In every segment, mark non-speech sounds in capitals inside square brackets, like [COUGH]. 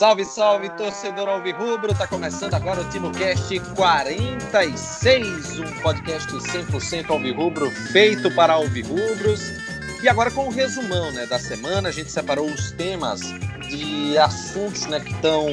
Salve, salve, torcedor Alvirrubro! Tá começando agora o TimoCast 46, um podcast 100% Alvirrubro, feito para Alvirrubros. E agora com o um resumão né, da semana, a gente separou os temas de assuntos né, que estão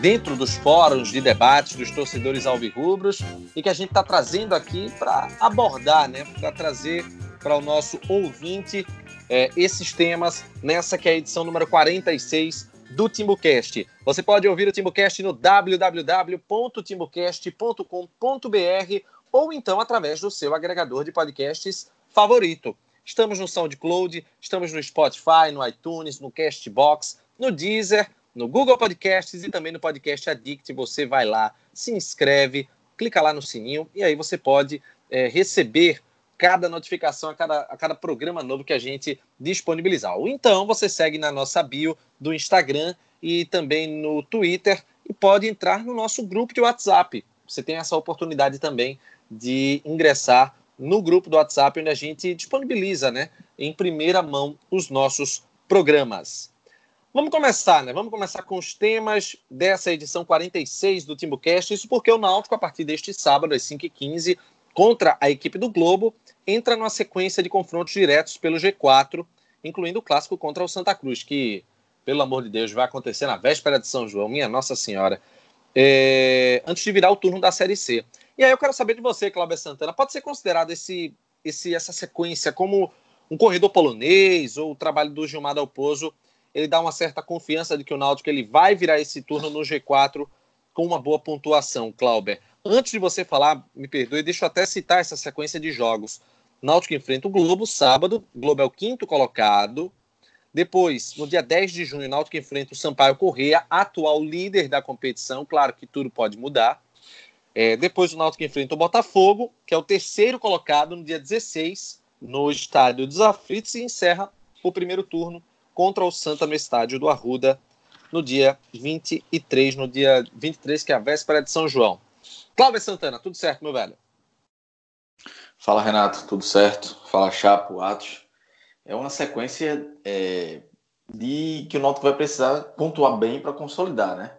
dentro dos fóruns de debates dos torcedores alvirrubros e que a gente está trazendo aqui para abordar, né, para trazer para o nosso ouvinte é, esses temas nessa que é a edição número 46 do TimbuCast. Você pode ouvir o TimbuCast no www.timbocast.com.br ou então através do seu agregador de podcasts favorito. Estamos no SoundCloud, estamos no Spotify, no iTunes, no Castbox, no Deezer, no Google Podcasts e também no Podcast Addict. Você vai lá, se inscreve, clica lá no sininho e aí você pode é, receber cada notificação, a cada, a cada programa novo que a gente disponibilizar. Ou então você segue na nossa bio do Instagram e também no Twitter e pode entrar no nosso grupo de WhatsApp. Você tem essa oportunidade também de ingressar no grupo do WhatsApp, onde a gente disponibiliza né, em primeira mão os nossos programas. Vamos começar, né? Vamos começar com os temas dessa edição 46 do TimbuCast. Isso porque o Náutico, a partir deste sábado, às 5h15, contra a equipe do Globo, entra numa sequência de confrontos diretos pelo G4, incluindo o clássico contra o Santa Cruz, que, pelo amor de Deus, vai acontecer na véspera de São João, minha Nossa Senhora, é... antes de virar o turno da Série C. E aí eu quero saber de você, Cláudio Santana, pode ser considerado esse, esse, essa sequência como um corredor polonês ou o trabalho do Gilmar Dalpozo, ele dá uma certa confiança de que o Náutico ele vai virar esse turno no G4 com uma boa pontuação, Clauber. Antes de você falar, me perdoe, deixa eu até citar essa sequência de jogos. Náutico enfrenta o Globo sábado, o Globo é o quinto colocado. Depois, no dia 10 de junho, o Náutico enfrenta o Sampaio Correia, atual líder da competição. Claro que tudo pode mudar. É, depois, o Náutico enfrenta o Botafogo, que é o terceiro colocado, no dia 16, no estádio dos Aflitos, e encerra o primeiro turno contra o Santa no estádio do Arruda, no dia 23, no dia 23, que é a véspera de São João. Cláudio Santana, tudo certo, meu velho? Fala, Renato, tudo certo? Fala, Chapo, Atos. É uma sequência é, de que o Náutico vai precisar pontuar bem para consolidar, né?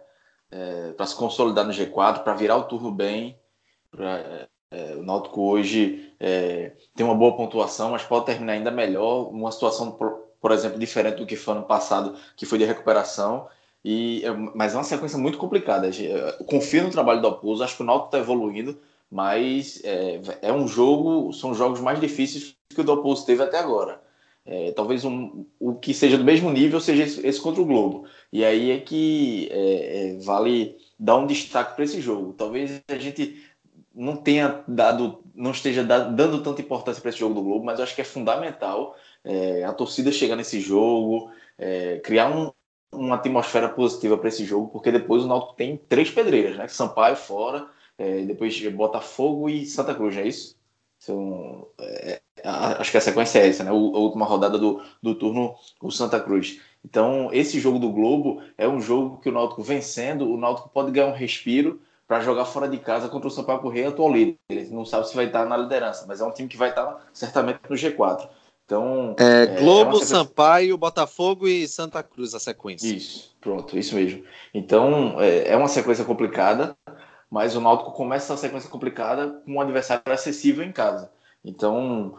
É, para se consolidar no G4, para virar o turno bem. Pra, é, é o Náutico hoje é, tem uma boa pontuação, mas pode terminar ainda melhor. Uma situação, por, por exemplo, diferente do que foi ano passado, que foi de recuperação. E, é, mas é uma sequência muito complicada. Eu confio no trabalho do Alpozo, acho que o Náutico está evoluindo, mas é, é, um jogo, são jogos mais difíceis que o do Alpozo teve até agora. É, talvez um, o que seja do mesmo nível seja esse, esse contra o Globo. E aí é que é, é vale dar um destaque para esse jogo. Talvez a gente não tenha dado, não esteja dando tanta importância para esse jogo do Globo, mas eu acho que é fundamental é, a torcida chegar nesse jogo, criar um, uma atmosfera positiva para esse jogo, porque depois o Náutico tem três pedreiras, né? Sampaio fora, é, depois Botafogo e Santa Cruz, não é isso? São, é, acho que a sequência é essa, né? O, a última rodada do, do turno, o Santa Cruz. Então, esse jogo do Globo é um jogo que o Náutico vencendo, o Náutico pode ganhar um respiro para jogar fora de casa contra o Sampaio Correia, atual líder. Ele não sabe se vai estar na liderança, mas é um time que vai estar certamente no G4. Então. É, é Globo, é Sampaio, Botafogo e Santa Cruz a sequência. Isso, pronto, isso mesmo. Então, é, é uma sequência complicada, mas o Náutico começa essa sequência complicada com um adversário acessível em casa. Então,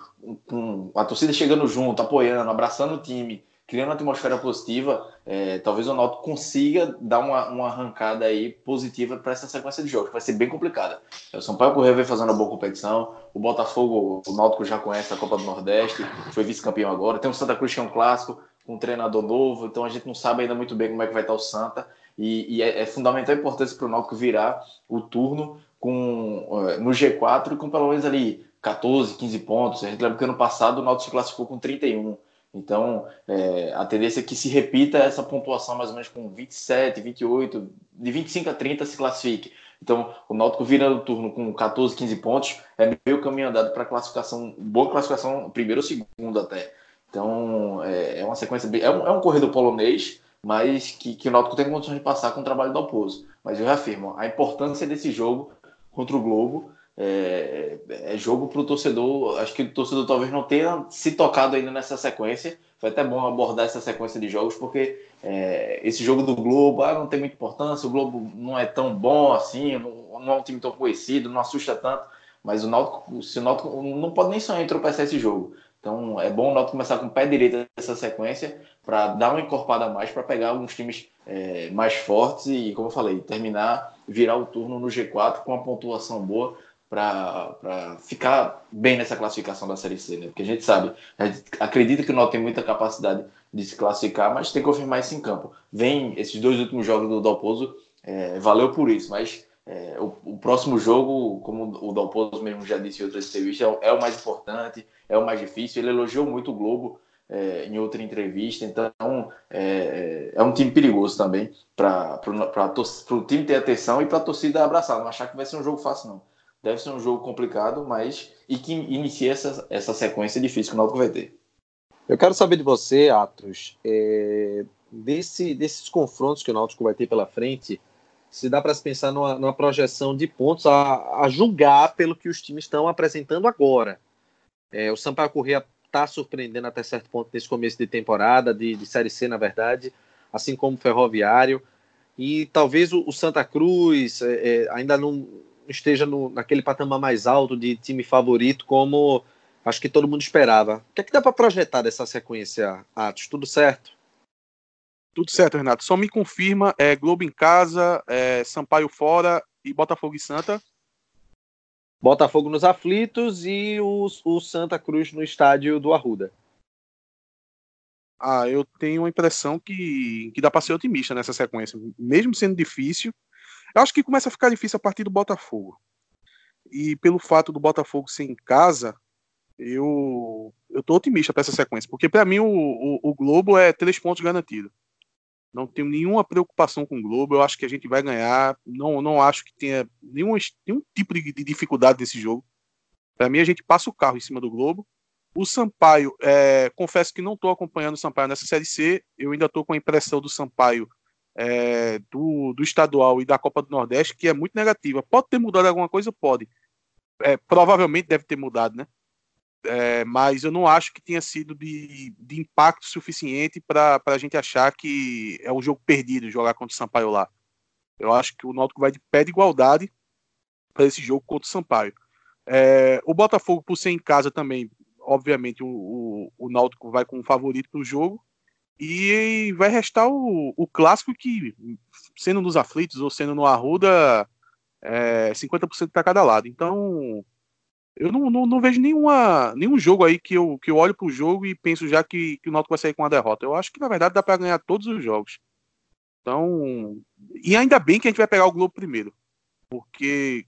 com a torcida chegando junto, apoiando, abraçando o time, criando uma atmosfera positiva, é, talvez o Náutico consiga dar uma, uma arrancada aí positiva para essa sequência de jogos, que vai ser bem complicada. É, o Paulo Correia vem fazendo uma boa competição, o Botafogo, o Náutico já conhece a Copa do Nordeste, foi vice-campeão agora, tem o Santa Cruz que é um clássico, com um treinador novo, então a gente não sabe ainda muito bem como é que vai estar o Santa, e, e é, é fundamental a importância para o Náutico virar o turno com, é, no G4 e com pelo menos ali 14, 15 pontos. A gente lembra que ano passado o Náutico se classificou com 31. Então, é, a tendência é que se repita essa pontuação mais ou menos com 27, 28, de 25 a 30 se classifique. Então, o Náutico vira o turno com 14, 15 pontos, é meio caminho andado para classificação, boa classificação, primeiro ou segundo até. Então, é, é uma sequência, bem, é, um, é um corredor polonês, mas que, que o Náutico tem condições de passar com o trabalho do Alpozo. Mas eu reafirmo, a importância desse jogo contra o Globo é, é jogo para o torcedor. Acho que o torcedor talvez não tenha se tocado ainda nessa sequência. Foi até bom abordar essa sequência de jogos, porque é, esse jogo do Globo ah, não tem muita importância, o Globo não é tão bom assim, não, não é um time tão conhecido, não assusta tanto. Mas o Náutico, se o Náutico não pode nem sonhar em tropeçar esse jogo. Então é bom o Náutico começar com o pé direito nessa sequência para dar uma encorpada a mais para pegar alguns times é, mais fortes e, como eu falei, terminar, virar o turno no G4 com uma pontuação boa para ficar bem nessa classificação da Série C, né? Porque a gente sabe, a gente acredita que o Náutico tem muita capacidade de se classificar, mas tem que confirmar isso em campo. Vem esses dois últimos jogos do Dalpozo, é, valeu por isso, mas é, o, o, próximo jogo, como o Dalpozo mesmo já disse em outras entrevistas, é, é, o mais importante, é o mais difícil. Ele elogiou muito o Globo é, em outra entrevista, então é, é, é um time perigoso também para o time ter atenção e para a torcida abraçar, não achar que vai ser um jogo fácil, não deve ser um jogo complicado, mas e que inicia essa, essa sequência difícil que o Náutico vai ter. Eu quero saber de você, Atos, é, desse, desses confrontos que o Náutico vai ter pela frente, se dá para se pensar numa, numa, projeção de pontos a, a, julgar pelo que os times estão apresentando agora. É, o Sampaio Corrêa está surpreendendo até certo ponto nesse começo de temporada, de, de Série C, na verdade, assim como o Ferroviário. E talvez o, o Santa Cruz é, é, ainda não, esteja no, naquele patamar mais alto de time favorito, como acho que todo mundo esperava. O que é que dá para projetar dessa sequência, Atos? Tudo certo? Tudo certo, Renato. Só me confirma, é Globo em casa, é Sampaio fora e Botafogo e Santa. Botafogo nos aflitos e o, o Santa Cruz no estádio do Arruda. Ah, eu tenho a impressão que, que dá para ser otimista nessa sequência. Mesmo sendo difícil, eu acho que começa a ficar difícil a partir do Botafogo. E pelo fato do Botafogo ser em casa, eu eu tô otimista para essa sequência, porque para mim o, o, o, Globo é três pontos garantido. Não tenho nenhuma preocupação com o Globo, eu acho que a gente vai ganhar. Não, não acho que tenha nenhum, nenhum tipo de, de dificuldade nesse jogo. Para mim, a gente passa o carro em cima do Globo. O Sampaio, é, confesso que não estou acompanhando o Sampaio nessa Série C. Eu ainda estou com a impressão do Sampaio é, do, do estadual e da Copa do Nordeste que é muito negativa. Pode ter mudado alguma coisa? Pode. É, provavelmente deve ter mudado, né? É, mas eu não acho que tenha sido de, de impacto suficiente para a gente achar que é um jogo perdido jogar contra o Sampaio lá. Eu acho que o Náutico vai de pé de igualdade para esse jogo contra o Sampaio. É, o Botafogo, por ser em casa também, obviamente o, o, o Náutico vai com um favorito para o jogo. E vai restar o, o clássico que, sendo nos aflitos ou sendo no Arruda, é 50% para cada lado. Então, eu não, não, não, vejo nenhuma, nenhum jogo aí que eu, que eu olho para o jogo e penso já que, que o Náutico vai sair com a derrota. Eu acho que, na verdade, dá para ganhar todos os jogos. Então, e ainda bem que a gente vai pegar o Globo primeiro. Porque,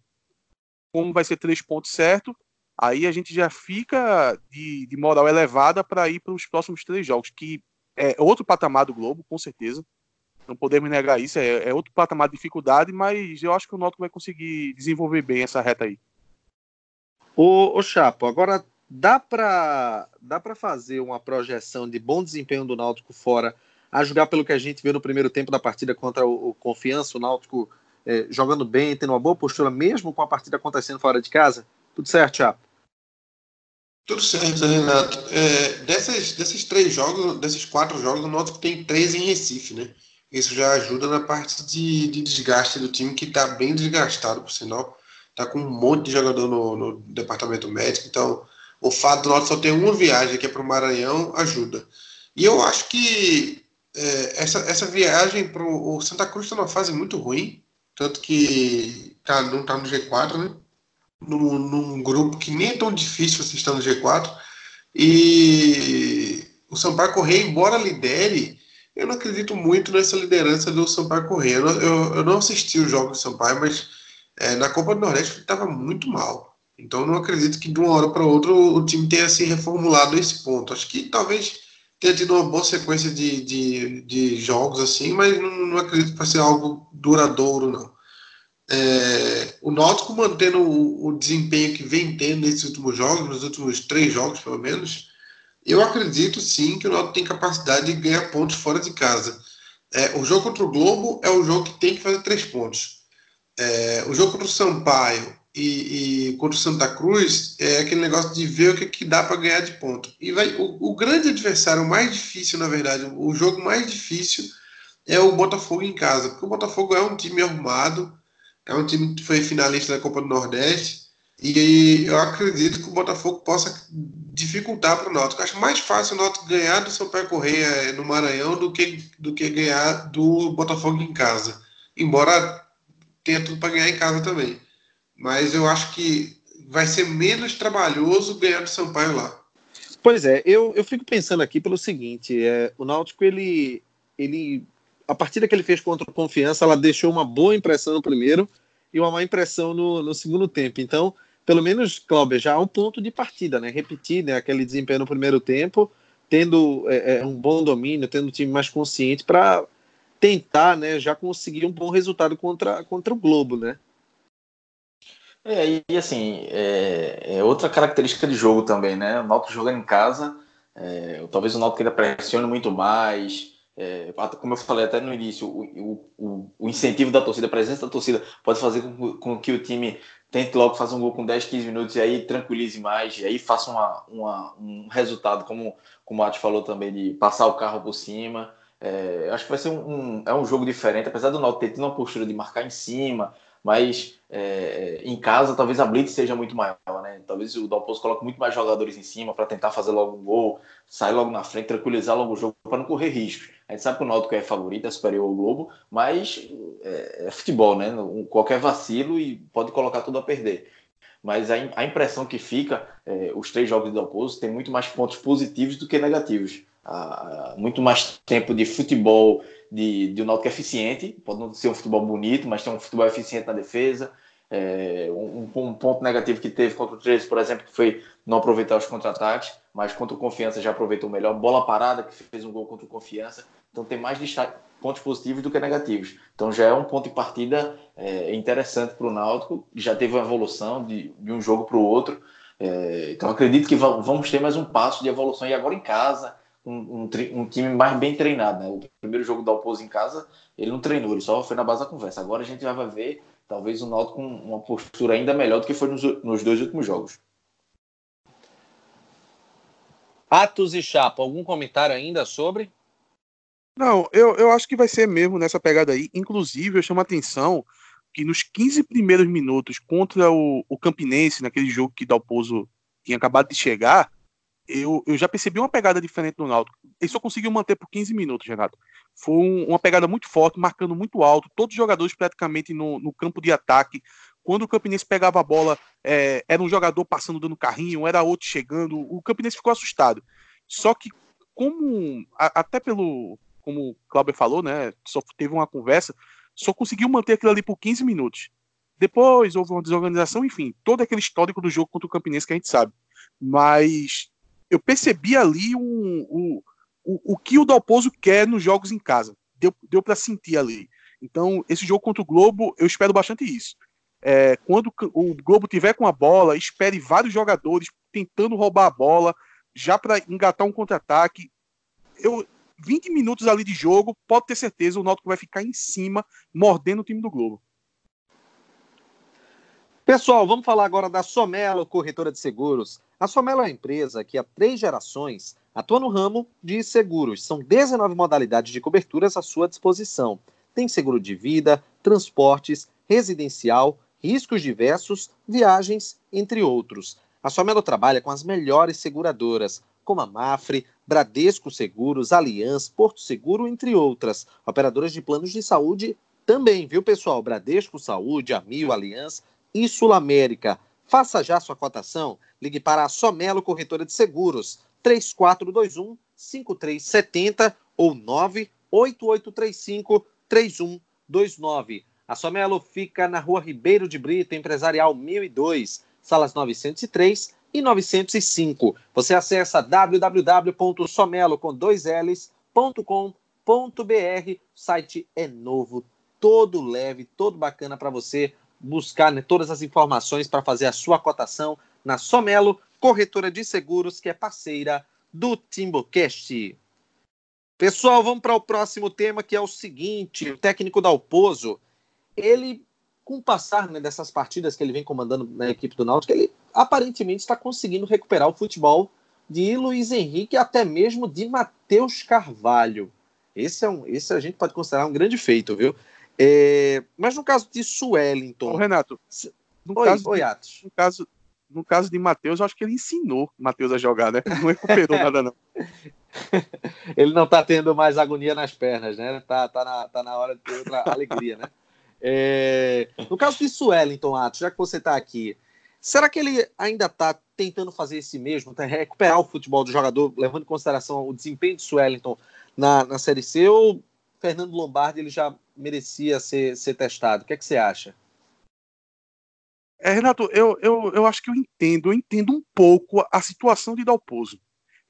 como vai ser três pontos certo, aí a gente já fica de, de moral elevada para ir para os próximos três jogos, que é outro patamar do Globo, com certeza. Não podemos negar isso, é, é, outro patamar de dificuldade, mas eu acho que o Náutico vai conseguir desenvolver bem essa reta aí. Ô, Chapo, agora dá para dá para fazer uma projeção de bom desempenho do Náutico fora, a jogar pelo que a gente viu no primeiro tempo da partida contra o, o Confiança, o Náutico é, jogando bem, tendo uma boa postura, mesmo com a partida acontecendo fora de casa? Tudo certo, Chapo? Tudo certo, Renato. É, desses, desses três jogos, desses quatro jogos, o que tem três em Recife, né? Isso já ajuda na parte de, de desgaste do time, que está bem desgastado, por sinal. Está com um monte de jogador no, no, departamento médico, então o fato do Náutico só ter uma viagem que é para o Maranhão ajuda. E eu acho que é, essa, essa viagem para o Santa Cruz está numa fase muito ruim, tanto que tá, não está no G4, né? Num, num, grupo que nem é tão difícil você estar no G4. E o Sampaio Correia, embora lidere, eu não acredito muito nessa liderança do Sampaio Correia. Eu, eu, eu não assisti os jogos do Sampaio, mas é, na Copa do Nordeste ele estava muito mal. Então eu não acredito que de uma hora para outra o, time tenha se reformulado nesse ponto. Acho que talvez tenha tido uma boa sequência de, de, de jogos assim, mas não, não acredito para ser algo duradouro, não é, o Náutico mantendo o, o, desempenho que vem tendo nesses últimos jogos, nos últimos três jogos pelo menos, eu acredito sim que o Náutico tem capacidade de ganhar pontos fora de casa. É, o jogo contra o Globo é o jogo que tem que fazer três pontos. É, o jogo contra o Sampaio e, e, contra o Santa Cruz é aquele negócio de ver o que, que dá para ganhar de ponto. E vai, o, o, grande adversário, mais difícil, na verdade, o jogo mais difícil é o Botafogo em casa, porque o Botafogo é um time arrumado, é um time que foi finalista da Copa do Nordeste, e eu acredito que o Botafogo possa dificultar para o Náutico. Acho mais fácil o Náutico ganhar do Sampaio Correia no Maranhão do que, do que ganhar do Botafogo em casa. Embora tenha tudo para ganhar em casa também mas eu acho que vai ser menos trabalhoso ganhar do Sampaio lá. Pois é, eu, eu fico pensando aqui pelo seguinte: é, o Náutico, ele, ele. A partida que ele fez contra o Confiança, ela deixou uma boa impressão no primeiro e uma má impressão no, no segundo tempo. Então, pelo menos, Cláudio, já há um ponto de partida, né? Repetir né, aquele desempenho no primeiro tempo, tendo é, é, um bom domínio, tendo um time mais consciente para tentar né, já conseguir um bom resultado contra, contra o Globo, né? É, e assim, é, é, outra característica de jogo também, né? O Náutico jogando em casa, é, talvez o Náutico ainda pressione muito mais. É, como eu falei até no início, o, o, o, incentivo da torcida, a presença da torcida pode fazer com, com, que o time tente logo fazer um gol com 10, 15 minutos e aí tranquilize mais, e aí faça uma, uma, um resultado, como, como o Ati falou também, de passar o carro por cima. É, acho que vai ser um, um, é um jogo diferente, apesar do Náutico ter tido uma postura de marcar em cima, mas é, em casa talvez a blitz seja muito maior, né? Talvez o Dalpozo coloque muito mais jogadores em cima para tentar fazer logo um gol, sair logo na frente, tranquilizar logo o jogo para não correr riscos. A gente sabe que o Náutico é favorito, é superior ao Globo, mas é, é futebol, né? Qualquer vacilo e pode colocar tudo a perder. Mas a, a impressão que fica, é, os três jogos do Dalpozo tem muito mais pontos positivos do que negativos. Muito mais tempo de futebol de, de um Náutico eficiente, pode não ser um futebol bonito, mas tem um futebol eficiente na defesa. É, um, um, ponto negativo que teve contra o 13, por exemplo, que foi não aproveitar os contra-ataques, mas contra o Confiança já aproveitou melhor. Bola parada, que fez um gol contra o Confiança. Então tem mais pontos positivos do que negativos. Então já é um ponto de partida é, interessante para o Náutico. Já teve uma evolução de, de um jogo para o outro. É, então acredito que vamos ter mais um passo de evolução. E agora em casa, um, um, um, time mais bem treinado. Né? O primeiro jogo da Alpozo em casa, ele não treinou, ele só foi na base da conversa. Agora a gente vai ver, talvez, o Náutico com uma postura ainda melhor do que foi nos, nos dois últimos jogos. Atos e Chapa, algum comentário ainda sobre? Não, eu, eu acho que vai ser mesmo nessa pegada aí. Inclusive, eu chamo a atenção que nos 15 primeiros minutos contra o, o Campinense, naquele jogo que Dalpozo tinha acabado de chegar, eu, eu já percebi uma pegada diferente do Náutico. Ele só conseguiu manter por 15 minutos, Renato. Foi um, uma pegada muito forte, marcando muito alto, todos os jogadores praticamente no, no campo de ataque. Quando o Campinense pegava a bola, é, era um jogador passando dando carrinho, era outro chegando. O Campinense ficou assustado. Só que, como a, até pelo, como o Cláudio falou, né, só teve uma conversa, só conseguiu manter aquilo ali por 15 minutos. Depois houve uma desorganização, enfim, todo aquele histórico do jogo contra o Campinense que a gente sabe. Mas eu percebi ali um, um, o, o que o Dalpozo quer nos jogos em casa. Deu, deu para sentir ali. Então, esse jogo contra o Globo, eu espero bastante isso. É, quando o Globo tiver com a bola, espere vários jogadores tentando roubar a bola, já para engatar um contra-ataque. Eu, 20 minutos ali de jogo, pode ter certeza, o Náutico vai ficar em cima, mordendo o time do Globo. Pessoal, vamos falar agora da Somelo Corretora de Seguros. A Somelo é uma empresa que há três gerações atua no ramo de seguros. São 19 modalidades de coberturas à sua disposição. Tem seguro de vida, transportes, residencial, riscos diversos, viagens, entre outros. A Somelo trabalha com as melhores seguradoras, como a Mafre, Bradesco Seguros, Allianz, Porto Seguro, entre outras. Operadoras de planos de saúde também, viu, pessoal? Bradesco Saúde, Amil, Allianz e Sul América. Faça já sua cotação. Ligue para a Somelo Corretora de Seguros, 3421 5370 ou 98835 3129. A Somelo fica na rua Ribeiro de Brito, Empresarial 1002, salas 903 e 905. Você acessa www.somelo com dois L's.com.br. O site é novo, todo leve, todo bacana para você buscar né, todas as informações para fazer a sua cotação na Somelo, corretora de seguros, que é parceira do Timbocast. Pessoal, vamos para o próximo tema, que é o seguinte: o técnico da Alpozo, ele com o passar né, dessas partidas que ele vem comandando na equipe do Náutico, ele aparentemente está conseguindo recuperar o futebol de Luiz Henrique, até mesmo de Matheus Carvalho. Esse, é um, esse a gente pode considerar um grande feito, viu? É, mas no caso de Suellington. Ô, Renato, no oi, caso oi, Atos. No caso, no caso de Matheus, eu acho que ele ensinou Matheus a jogar, né? Não recuperou nada, não. [LAUGHS] ele não tá tendo mais agonia nas pernas, né? Tá, tá, na, tá na hora de ter outra [LAUGHS] alegria, né? É, no caso de Suellington, Atos, já que você está aqui, será que ele ainda está tentando fazer esse mesmo, tá, recuperar o futebol do jogador, levando em consideração o desempenho de Suellington na, na Série C, ou Fernando Lombardi ele já merecia ser, ser testado? O que, é que você acha? É, Renato, eu, eu, eu acho que eu entendo, eu entendo um pouco a situação de Dalpozo.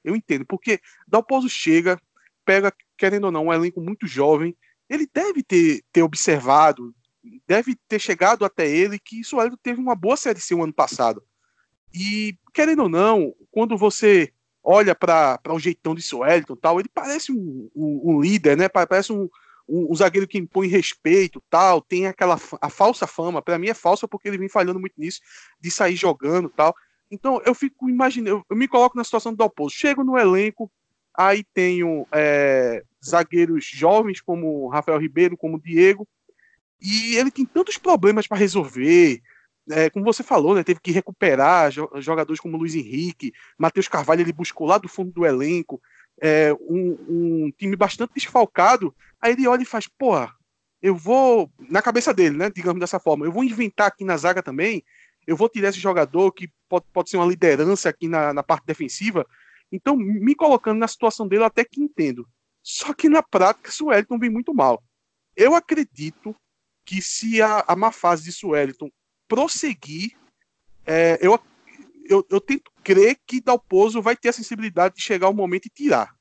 Eu entendo, porque Dalpozo chega, pega, querendo ou não, um elenco muito jovem, ele deve ter, ter observado, deve ter chegado até ele que isso teve uma boa Série C o ano passado. E, querendo ou não, quando você olha para o jeitão de Suelton tal, ele parece um, um, um líder, né? Parece um, um, um, zagueiro que impõe respeito, tal, tem aquela a falsa fama. Para mim é falsa porque ele vem falhando muito nisso de sair jogando, tal. Então eu fico imaginando, eu, me coloco na situação do Dalpozo. Chego no elenco, aí tenho é, zagueiros jovens como Rafael Ribeiro, como Diego, e ele tem tantos problemas para resolver. É, como você falou, né, teve que recuperar jogadores como Luiz Henrique, Matheus Carvalho, ele buscou lá do fundo do elenco, é, um, um, time bastante desfalcado. Aí ele olha e faz, porra, eu vou, na cabeça dele, né, digamos dessa forma, eu vou inventar aqui na zaga também, eu vou tirar esse jogador que pode, pode ser uma liderança aqui na, na parte defensiva. Então, me colocando na situação dele, eu até que entendo. Só que na prática, Suelton vem muito mal. Eu acredito que se a, a má fase de Suelton prosseguir, é, eu, eu, eu, tento crer que Dalpozo vai ter a sensibilidade de chegar o momento e tirar.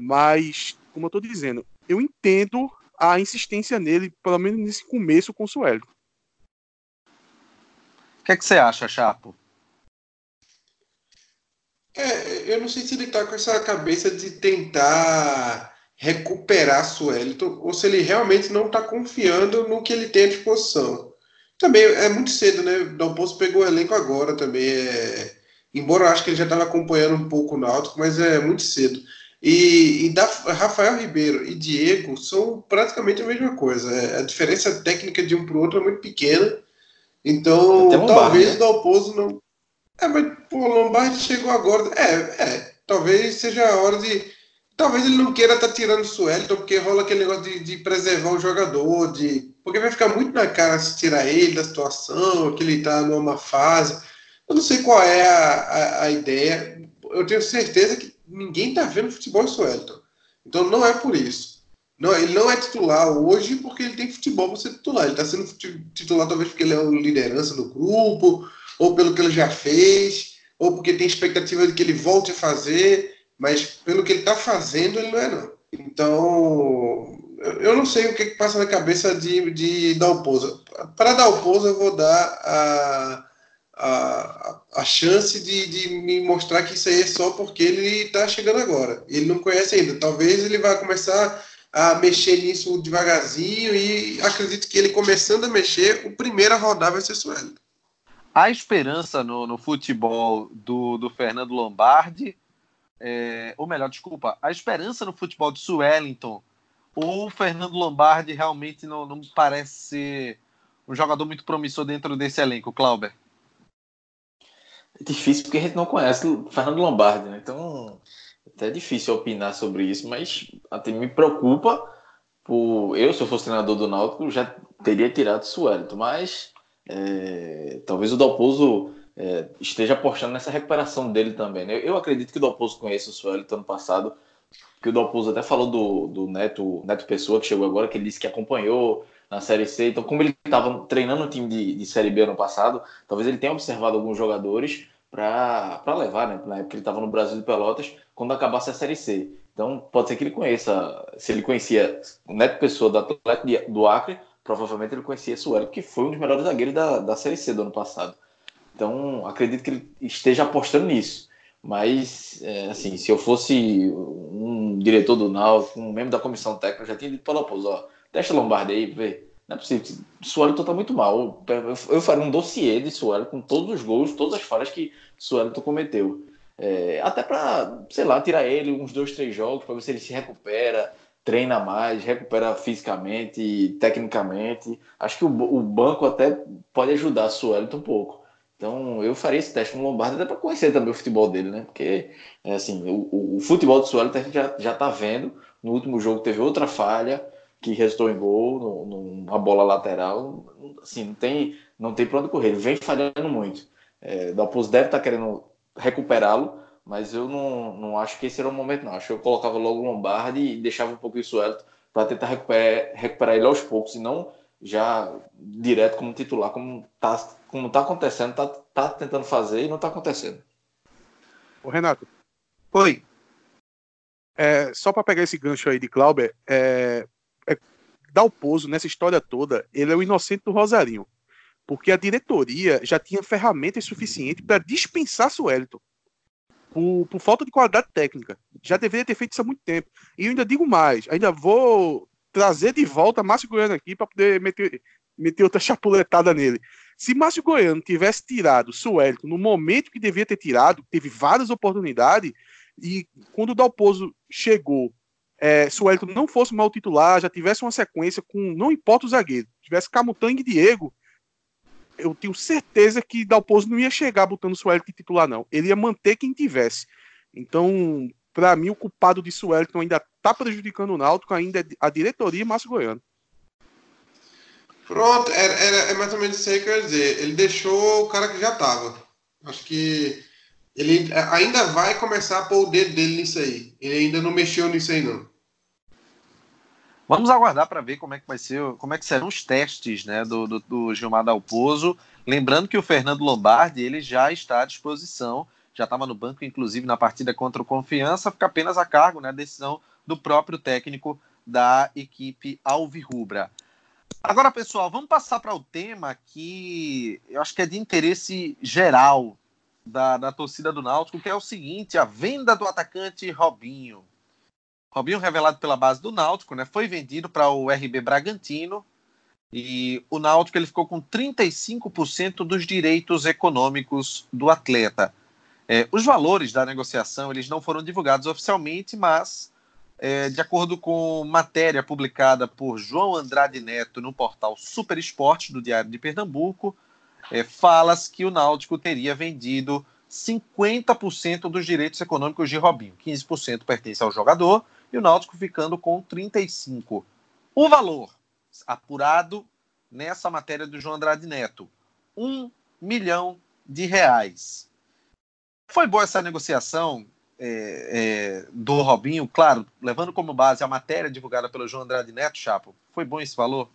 Mas, como eu estou dizendo, eu entendo a insistência nele, pelo menos nesse começo com o Suelton. O que, é que você acha, Chapo? É, eu não sei se ele está com essa cabeça de tentar recuperar Suelton ou se ele realmente não está confiando no que ele tem à disposição. Também é muito cedo, né? Dalpozo pegou o elenco agora também. É... Embora eu acho que ele já estava acompanhando um pouco o Náutico, mas é muito cedo. E, e da, Rafael Ribeiro e Diego são praticamente a mesma coisa. É, a diferença técnica de um para o outro é muito pequena. Então, talvez né? o Dalpozo não. É, mas pô, o Lombardi chegou agora. É, é. Talvez seja a hora de Talvez ele não queira estar tá tirando o Suelton, porque rola aquele negócio de, de, preservar o jogador, de porque vai ficar muito na cara se tirar ele da situação, que ele está numa fase. Eu não sei qual é a, a, a ideia. Eu tenho certeza que ninguém está vendo futebol Suelton. Então não é por isso. Não, ele não é titular hoje porque ele tem futebol para ser titular. Ele está sendo titular talvez porque ele é uma liderança do grupo, ou pelo que ele já fez, ou porque tem expectativa de que ele volte a fazer mas pelo que ele está fazendo, ele não é não. Então, eu não sei o que, que passa na cabeça de, de Dalpozo. Para Dalpozo, eu vou dar a, a, a chance de, de me mostrar que isso aí é só porque ele está chegando agora. Ele não conhece ainda. Talvez ele vá começar a mexer nisso devagarzinho e acredito que ele começando a mexer, o primeiro a rodar vai ser Sueli. A esperança no, no futebol do, do Fernando Lombardi é, ou melhor, desculpa, a esperança no futebol de Suellington ou Fernando Lombardi realmente não, não parece ser um jogador muito promissor dentro desse elenco, Clauber? É difícil porque a gente não conhece Fernando Lombardi, né? Então é até difícil opinar sobre isso, mas até me preocupa por eu, se eu fosse treinador do Náutico, já teria tirado o Suelito, mas é, talvez o Dalpozo é, esteja apostando nessa recuperação dele também. Né? Eu acredito que o Dalpozo conhece o Suelito ano passado, que o Dalpozo até falou do, do Neto, Neto Pessoa, que chegou agora, que ele disse que acompanhou na Série C. Então, como ele estava treinando o time de, de Série B ano passado, talvez ele tenha observado alguns jogadores para levar, né? Na época ele estava no Brasil de Pelotas, quando acabasse a Série C. Então, pode ser que ele conheça, se ele conhecia o Neto Pessoa do Atlético do Acre, provavelmente ele conhecia o Sueli, que foi um dos melhores zagueiros da, da Série C do ano passado. Então, acredito que ele esteja apostando nisso. Mas, é, assim, se eu fosse um diretor do Náutico, um membro da comissão técnica, eu já tinha dito para o Lopes, ó, testa Lombardi aí, ver Não é possível. Suelton tá muito mal. Eu faria um dossiê de Suelton com todos os gols, todas as falhas que Suelton cometeu. É, até para, sei lá, tirar ele uns dois, três jogos para ver se ele se recupera, treina mais, recupera fisicamente, tecnicamente. Acho que o, o banco até pode ajudar Suelton um pouco. Então eu faria esse teste com o Lombardi até para conhecer também o futebol dele, né? Porque é assim, o, o, futebol do gente já, já tá vendo. No último jogo teve outra falha que resultou em gol, numa bola lateral. Assim, não tem, não tem para onde correr. Ele vem falhando muito. É, Dalpozo deve estar tá querendo recuperá-lo, mas eu não, não acho que esse era o momento, não. Acho que eu colocava logo o Lombardi e deixava um pouco isso Elton para tentar recuperar, recuperar ele aos poucos, e não já direto como titular, como está como tá acontecendo, tá, tá tentando fazer e não está acontecendo. Ô Renato. Oi. É, só para pegar esse gancho aí de Clauber, é, é, Dalpozo, nessa história toda, ele é o inocente do Rosarinho porque a diretoria já tinha ferramentas suficientes para dispensar Suelton por, por, falta de qualidade técnica. Já deveria ter feito isso há muito tempo. E eu ainda digo mais, ainda vou trazer de volta Márcio Goiano aqui para poder meter, meter outra chapuletada nele. Se Márcio Goiano tivesse tirado Suelton no momento que devia ter tirado, teve várias oportunidades, e quando o Dalpozo chegou, é, Suelton não fosse mal titular, já tivesse uma sequência com, não importa o zagueiro, tivesse Camutanga e Diego, eu tenho certeza que Dalpozo não ia chegar botando o Suelton titular, não. Ele ia manter quem tivesse. Então, para mim, o culpado de Suelton ainda está prejudicando o Náutico, ainda é a diretoria e Márcio Goiano. Pronto, era, é mais ou menos isso aí que eu ia dizer. Ele deixou o cara que já estava. Acho que ele ainda vai começar a pôr o dedo dele nisso aí. Ele ainda não mexeu nisso aí, não. Vamos aguardar para ver como é que vai ser, como é que serão os testes, né, do, do, do Gilmar Dalpozo. Lembrando que o Fernando Lombardi ele já está à disposição, já estava no banco, inclusive na partida contra o Confiança, fica apenas a cargo, né, a decisão do próprio técnico da equipe Alvirrubra. Agora, pessoal, vamos passar para o tema que eu acho que é de interesse geral da, da torcida do Náutico, que é o seguinte: a venda do atacante Robinho. Robinho, revelado pela base do Náutico, né, foi vendido para o RB Bragantino e o Náutico ele ficou com 35% dos direitos econômicos do atleta. É, os valores da negociação eles não foram divulgados oficialmente, mas é, de acordo com matéria publicada por João Andrade Neto no portal Super Esporte do Diário de Pernambuco, é, fala-se que o Náutico teria vendido 50% dos direitos econômicos de Robinho. 15% pertence ao jogador e o Náutico ficando com 35. O valor apurado nessa matéria do João Andrade Neto, um milhão de reais. Foi boa essa negociação é, é, do Robinho, claro, levando como base a matéria divulgada pelo João Andrade Neto, Chapo. Foi bom esse valor?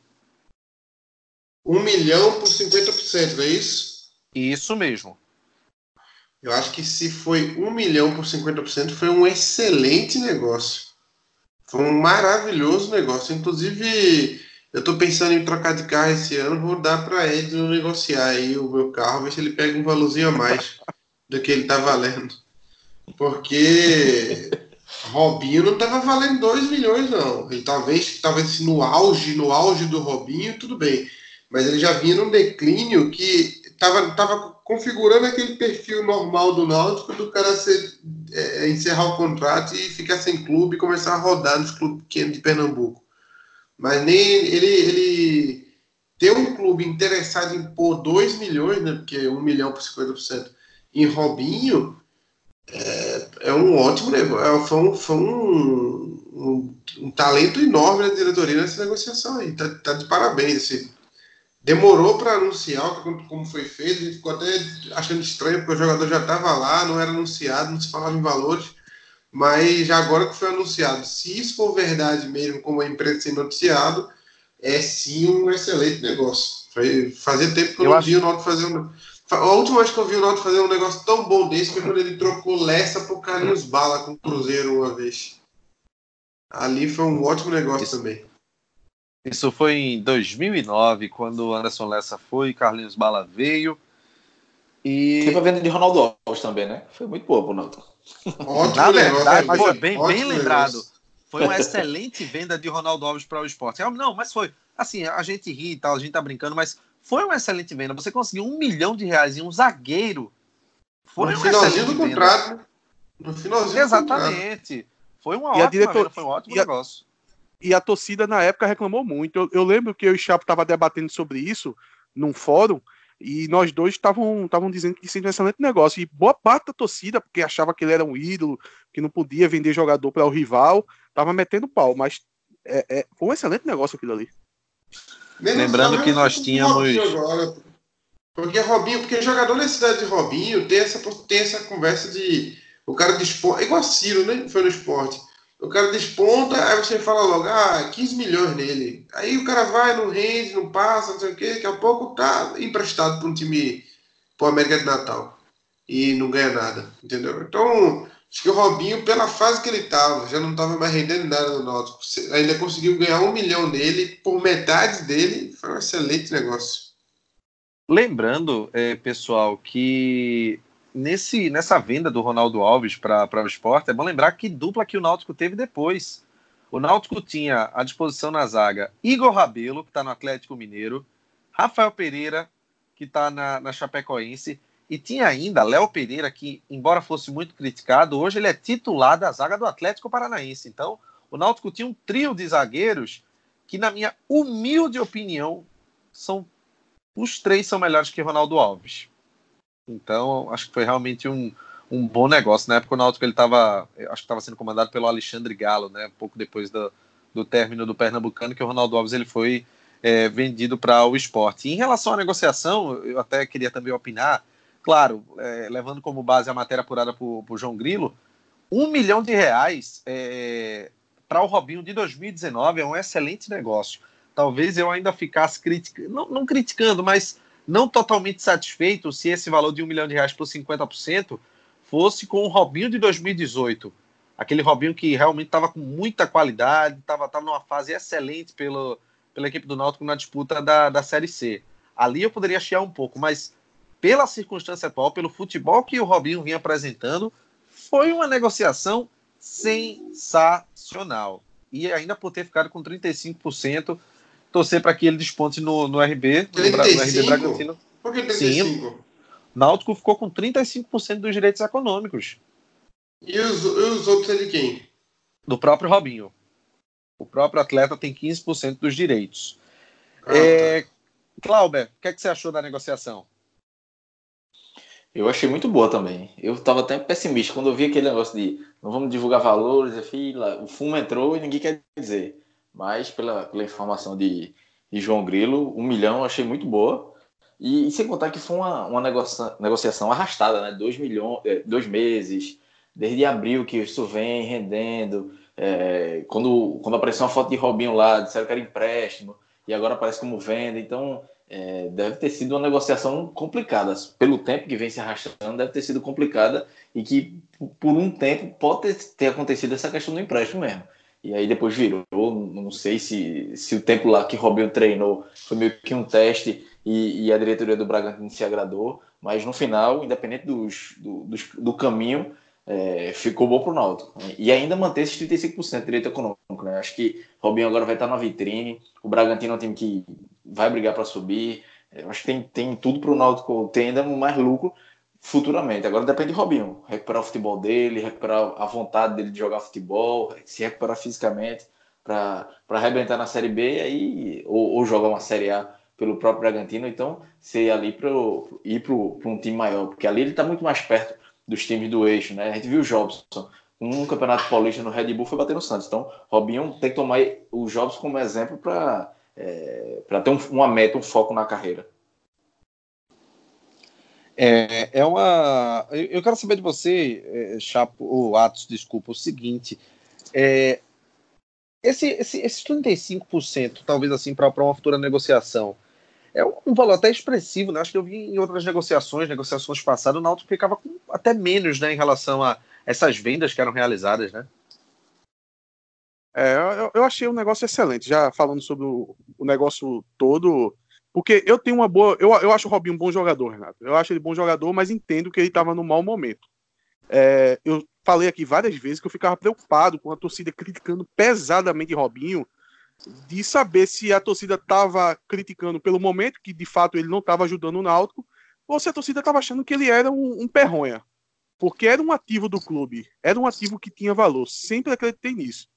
Um milhão por 50%, não é isso? Isso mesmo. Eu acho que se foi um milhão por 50%, foi um excelente negócio. Foi um maravilhoso negócio. Inclusive, eu estou pensando em trocar de carro esse ano. Vou dar para ele negociar aí o meu carro, ver se ele pega um valorzinho a mais do que ele está valendo. Porque Robinho não estava valendo 2 milhões, não. Ele talvez, talvez no auge, no auge do Robinho, tudo bem. Mas ele já vinha num declínio que estava tava configurando aquele perfil normal do Náutico do cara ser, é, encerrar o contrato e ficar sem clube e começar a rodar nos clubes pequenos de Pernambuco. Mas nem ele, ele ter um clube interessado em pôr 2 milhões, né, porque 1 um milhão por 50%, em Robinho, é, é um ótimo negócio. É, foi, um, foi um, um, um, talento enorme da diretoria nessa negociação aí. Tá, tá de parabéns. Assim demorou para anunciar como foi feito, a gente ficou até achando estranho, porque o jogador já estava lá, não era anunciado, não se falava em valores, mas já agora que foi anunciado, se isso for verdade mesmo, como a imprensa tem noticiado, é sim um excelente negócio. Foi, fazia tempo que eu, eu não acho... vi o Náutico fazer um... A última vez que eu vi o Náutico fazer um negócio tão bom desse foi quando ele trocou Lessa por Carlinhos Bala com o Cruzeiro uma vez. Ali foi um ótimo negócio também. Isso foi em 2009, quando o Anderson Lessa foi, e Carlinhos Bala veio. E... Teve a venda de Ronaldo Alves também, né? Foi muito boa, Ronaldo. Ótimo Na verdade, foi bem, bem lembrado. Foi uma excelente venda de Ronaldo Alves para o esporte. Não, mas foi. assim, a gente ri e tal, a gente tá brincando, mas foi uma excelente venda. Você conseguiu um milhão de reais em um zagueiro. Foi no finalzinho do contrato. Né? No finalzinho Exatamente. Foi uma e ótima diretor... venda, foi um ótimo e negócio. A... E a torcida na época reclamou muito. Eu, eu lembro que eu e o Chapo tava debatendo sobre isso num fórum e nós dois estavam dizendo que seria um excelente negócio. E boa parte da torcida, porque achava que ele era um ídolo, que não podia vender jogador para o rival, tava metendo pau. Mas é, é, foi um excelente negócio aquilo ali. Lembrando que nós tínhamos. Agora, porque Robinho, porque jogador na cidade de Robinho tem essa, tem essa conversa de. O cara desponta. É igual Ciro, né? Foi no esporte. O cara desponta, aí você fala logo, ah, 15 milhões nele. Aí o cara vai, não rende, não passa, não sei o quê, daqui a pouco tá emprestado para um time, para América de Natal. E não ganha nada, entendeu? Então, Acho que o Robinho, pela fase que ele estava, já não estava mais rendendo nada no Náutico. Ainda conseguiu ganhar um milhão nele, por metade dele, foi um excelente negócio. Lembrando, é, pessoal, que nesse, nessa venda do Ronaldo Alves para o esporte, é bom lembrar que dupla que o Náutico teve depois. O Náutico tinha à disposição na zaga Igor Rabelo, que está no Atlético Mineiro, Rafael Pereira, que está na, na Chapecoense, e tinha ainda Léo Pereira, que, embora fosse muito criticado, hoje ele é titular da zaga do Atlético Paranaense. Então, o Náutico tinha um trio de zagueiros que, na minha humilde opinião, são os três são melhores que Ronaldo Alves. Então, acho que foi realmente um, um bom negócio. Na época, o Náutico ele estava, acho que estava sendo comandado pelo Alexandre Galo, né? Pouco depois do, do término do Pernambucano, que o Ronaldo Alves ele foi é, vendido para o esporte. E em relação à negociação, eu até queria também opinar claro, é, levando como base a matéria apurada por, João Grilo, um milhão de reais é, para o Robinho de 2019 é um excelente negócio. Talvez eu ainda ficasse criticando, não, não, criticando, mas não totalmente satisfeito se esse valor de um milhão de reais por 50% fosse com o Robinho de 2018. Aquele Robinho que realmente estava com muita qualidade, estava numa fase excelente pelo, pela equipe do Náutico na disputa da, da Série C. Ali eu poderia chiar um pouco, mas pela circunstância atual, pelo futebol que o Robinho vinha apresentando, foi uma negociação sensacional. E ainda por ter ficado com 35%, torcer para que ele desponte no, no RB, 35? no RB Bragantino. Por que 35? Sim, Náutico ficou com 35% dos direitos econômicos. E os, e os outros é de quem? Do próprio Robinho. O próprio atleta tem 15% dos direitos. Ah, é, tá. Clauber, o que, é que você achou da negociação? Eu achei muito boa também. Eu estava até pessimista quando eu vi aquele negócio de não vamos divulgar valores, enfim, o fumo entrou e ninguém quer dizer. Mas pela, pela informação de, de João Grilo, um milhão eu achei muito boa. E, e sem contar que foi uma, uma negocia, negociação arrastada, né? Dois, milhões, é, dois meses, desde abril que isso vem rendendo. É, quando, quando apareceu uma foto de Robinho lá, disseram que era empréstimo, e agora aparece como venda. Então, é, deve ter sido uma negociação complicada. Pelo tempo que vem se arrastando, deve ter sido complicada e que por um tempo pode ter, ter acontecido essa questão do empréstimo mesmo. E aí depois virou, não sei se, se o tempo lá que Robinho treinou foi meio que um teste e, e a diretoria do Bragantino se agradou, mas no final, independente dos, do, dos, do caminho, é, ficou bom para o Náutico. E ainda manter esses 35% de direito econômico. Né? Acho que Robinho agora vai estar na vitrine, o Bragantino é um time que vai brigar para subir. Eu acho que tem, tem tudo para o Náutico ter ainda mais lucro futuramente. Agora depende de Robinho, recuperar o futebol dele, recuperar a vontade dele de jogar futebol, se recuperar fisicamente para arrebentar na Série B aí, ou, ou jogar uma Série A pelo próprio Bragantino, então ser ali para ir para um time maior, porque ali ele está muito mais perto dos times do eixo, né? A gente viu o Jobson um campeonato paulista no Red Bull foi bater no Santos. Então, Robinho tem que tomar o Jobson como exemplo para é, para ter um, uma meta, um foco na carreira. É, é uma. Eu quero saber de você, é, Chapo, ou Atos, desculpa, o seguinte. É, esse, esse, esses 35%, talvez assim, para uma futura negociação, é um valor até expressivo, né? Acho que eu vi em outras negociações, negociações passadas, o Náutico ficava com até menos, né, em relação a essas vendas que eram realizadas, né? É, eu, eu, achei um negócio excelente, já falando sobre o, o, negócio todo, porque eu tenho uma boa. Eu, eu acho o Robinho um bom jogador, Renato. Eu acho ele bom jogador, mas entendo que ele estava no mau momento. É, eu falei aqui várias vezes que eu ficava preocupado com a torcida criticando pesadamente Robinho, de saber se a torcida estava criticando pelo momento, que de fato ele não estava ajudando o Náutico, ou se a torcida estava achando que ele era um, um perronha. Porque era um ativo do clube, era um ativo que tinha valor, sempre acreditei nisso.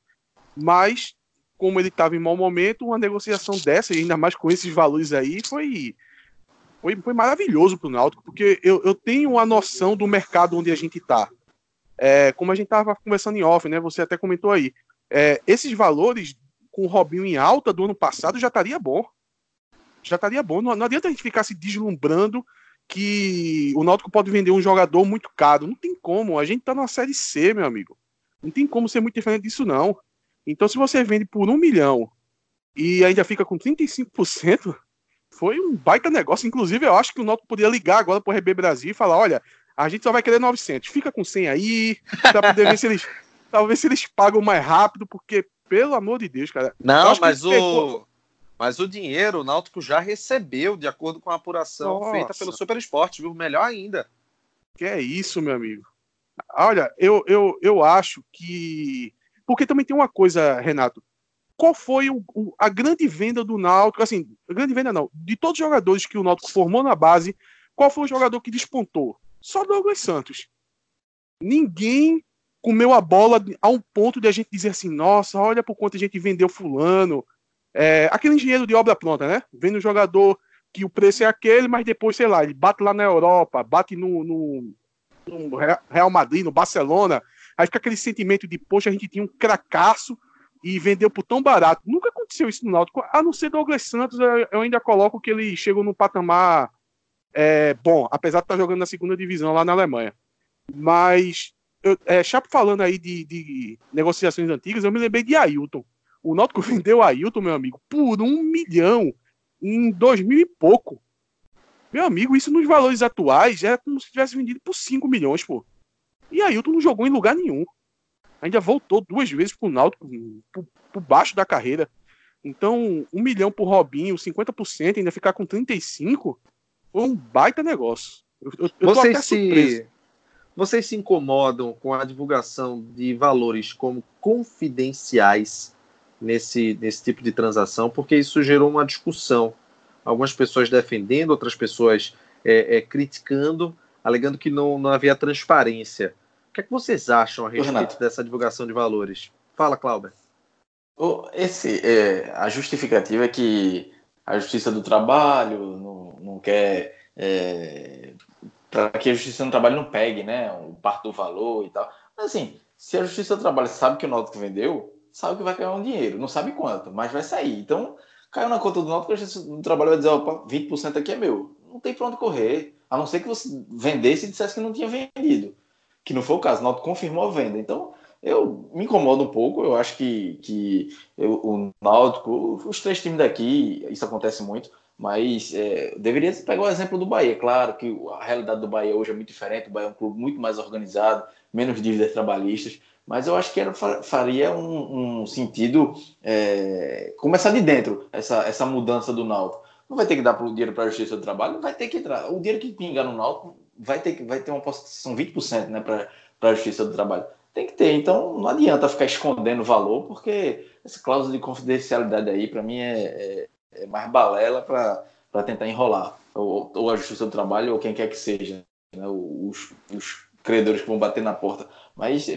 Mas, como ele estava em mau momento, uma negociação dessa, e ainda mais com esses valores aí, foi, foi, foi maravilhoso para o Náutico, porque eu, eu tenho a noção do mercado onde a gente está. É, como a gente estava conversando em off, né? Você até comentou aí. É, esses valores com o Robinho em alta do ano passado já estaria bom. Já estaria bom. Não, não adianta a gente ficar se deslumbrando que o Náutico pode vender um jogador muito caro. Não tem como. A gente tá na Série C, meu amigo. Não tem como ser muito diferente disso, não. Então, se você vende por um milhão e ainda fica com 35%, foi um baita negócio. Inclusive, eu acho que o Náutico poderia ligar agora pro RB Brasil e falar: olha, a gente só vai querer 900. Fica com 100 aí, pra poder ver se eles. [LAUGHS] Talvez se eles pagam mais rápido, porque pelo amor de Deus, cara. Não, mas o. Pegou... Mas o dinheiro o Náutico já recebeu, de acordo com a apuração Nossa. feita pelo Super Esporte, viu? Melhor ainda. Que é isso, meu amigo. Olha, eu, eu, eu acho que. Porque também tem uma coisa, Renato. Qual foi o, o, a grande venda do Náutico? Assim, grande venda não. De todos os jogadores que o Náutico formou na base, qual foi o jogador que despontou? Só Douglas Santos. Ninguém comeu a bola a um ponto de a gente dizer assim, nossa, olha por quanto a gente vendeu fulano. É, aquele engenheiro de obra pronta, né? Vendo o jogador que o preço é aquele, mas depois, sei lá, ele bate lá na Europa, bate no, no, no Real Madrid, no Barcelona, aí fica aquele sentimento de, poxa, a gente tinha um cracaço e vendeu por tão barato. Nunca aconteceu isso no Náutico, a não ser Douglas Santos, eu ainda coloco que ele chegou no patamar é, bom, apesar de estar jogando na segunda divisão lá na Alemanha. Mas eu, é, falando aí de, de, negociações antigas, eu me lembrei de Ailton. O Náutico [LAUGHS] vendeu Ailton, meu amigo, por um milhão em dois mil e pouco. Meu amigo, isso nos valores atuais é como se tivesse vendido por 5 milhões, pô. E Ailton não jogou em lugar nenhum. Ainda voltou duas vezes pro Náutico, por, por baixo da carreira. Então, um milhão por Robinho, 50%, ainda ficar com 35%, foi um baita negócio. Eu, eu, eu Vocês se... Surpreso. Vocês se incomodam com a divulgação de valores como confidenciais nesse, nesse tipo de transação? Porque isso gerou uma discussão. Algumas pessoas defendendo, outras pessoas é, é, criticando, alegando que não, não havia transparência. O que é que vocês acham a respeito Renato. dessa divulgação de valores? Fala, Cláudio. Esse, é, a justificativa é que a Justiça do Trabalho não, não quer é, para que a Justiça do Trabalho não pegue, né, o parte do valor e tal. Mas assim, se a Justiça do Trabalho sabe que o Náutico vendeu, sabe que vai cair um dinheiro, não sabe quanto, mas vai sair. Então, caiu na conta do Náutico, a Justiça do Trabalho vai dizer, opa, 20% aqui é meu. Não tem para onde correr, a não ser que você vendesse e dissesse que não tinha vendido. Que não foi o caso, o Náutico confirmou a venda. Então, eu me incomodo um pouco, eu acho que, que eu, o Náutico, os três times daqui, isso acontece muito, mas é, deveria pegar o exemplo do Bahia. Claro que a realidade do Bahia hoje é muito diferente. O Bahia é um clube muito mais organizado, menos dívidas trabalhistas. Mas eu acho que era, faria um, um sentido é, começar de dentro essa, essa mudança do Náutico. Não vai ter que dar o dinheiro para a Justiça do Trabalho, vai ter que entrar. O dinheiro que pinga no Náutico vai ter, vai ter uma são 20% né, para a Justiça do Trabalho. Tem que ter. Então não adianta ficar escondendo o valor, porque essa cláusula de confidencialidade aí, para mim, é, é é mais balela para tentar enrolar. Ou, ou, a Justiça do Trabalho, ou quem quer que seja. Né? Os, os credores que vão bater na porta. Mas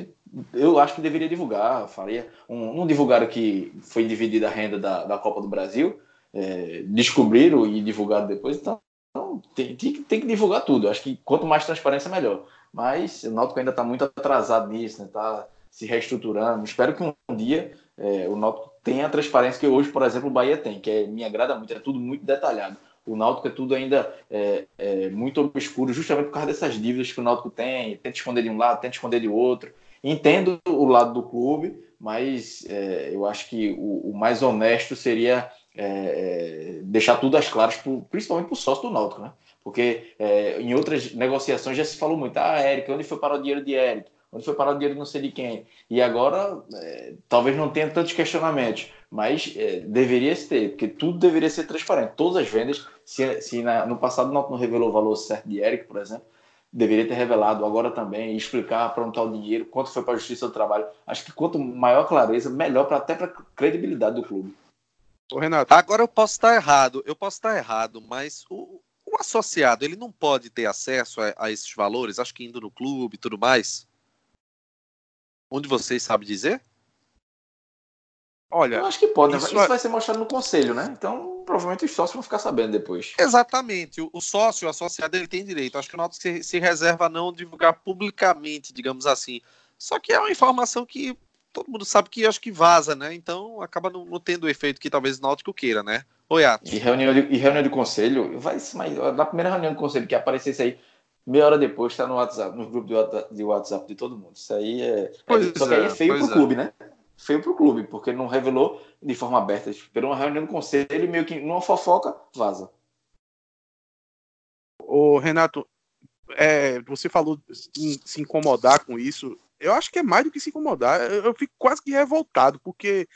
eu acho que deveria divulgar. Faria um, não divulgaram que foi dividida a renda da, da Copa do Brasil. É, descobriram e divulgaram depois. Então, então tem, tem, tem, que divulgar tudo. Acho que quanto mais transparência, melhor. Mas o Náutico ainda está muito atrasado nisso, está né? Tá se reestruturando. Espero que um dia é, o Náutico tem a transparência que hoje, por exemplo, o Bahia tem, que é, me agrada muito, é tudo muito detalhado. O Náutico é tudo ainda é, é, muito obscuro, justamente por causa dessas dívidas que o Náutico tem, tenta esconder de um lado, tenta esconder de outro. Entendo o lado do clube, mas é, eu acho que o, o mais honesto seria é, é, deixar tudo às claras, pro, principalmente para o sócio do Náutico, né? Porque é, em outras negociações já se falou muito, ah, Eric, onde foi para o dinheiro de Eric? onde foi parar o dinheiro não sei de quem. E agora, é, talvez não tenha tantos questionamentos, mas é, deveria ter, porque tudo deveria ser transparente. Todas as vendas, se, se na, no passado não, não revelou o valor certo de Eric, por exemplo, deveria ter revelado agora também, explicar para onde está o dinheiro, quanto foi para a Justiça do Trabalho. Acho que quanto maior clareza, melhor pra, até para a credibilidade do clube. Ô, Renato. Agora eu posso estar errado, eu posso estar errado, mas o, o associado ele não pode ter acesso a, a esses valores, acho que indo no clube e tudo mais. Onde vocês sabem dizer? Olha, eu acho que pode. Isso, isso vai ser mostrado no conselho, né? Então, provavelmente os sócios vão ficar sabendo depois. Exatamente. O, o sócio, o associado, ele tem direito. Acho que o Náutico se, se reserva a não divulgar publicamente, digamos assim. Só que é uma informação que todo mundo sabe que acho que vaza, né? Então acaba não, não tendo o efeito que talvez o Náutico queira, né? Oi, Atos. E reunião de, e reunião de conselho, vai mas na primeira reunião de conselho que aparecesse aí, meia hora depois está no WhatsApp, no grupo de WhatsApp, de WhatsApp de todo mundo. Isso aí é. Pois só que aí é, é feio pro é. clube, né? Feio pro clube, porque ele não revelou de forma aberta. Pela uma reunião de conselho, ele meio que numa fofoca, vaza. Ô, Renato, é, você falou em se incomodar com isso. Eu acho que é mais do que se incomodar. Eu, eu fico quase que revoltado, porque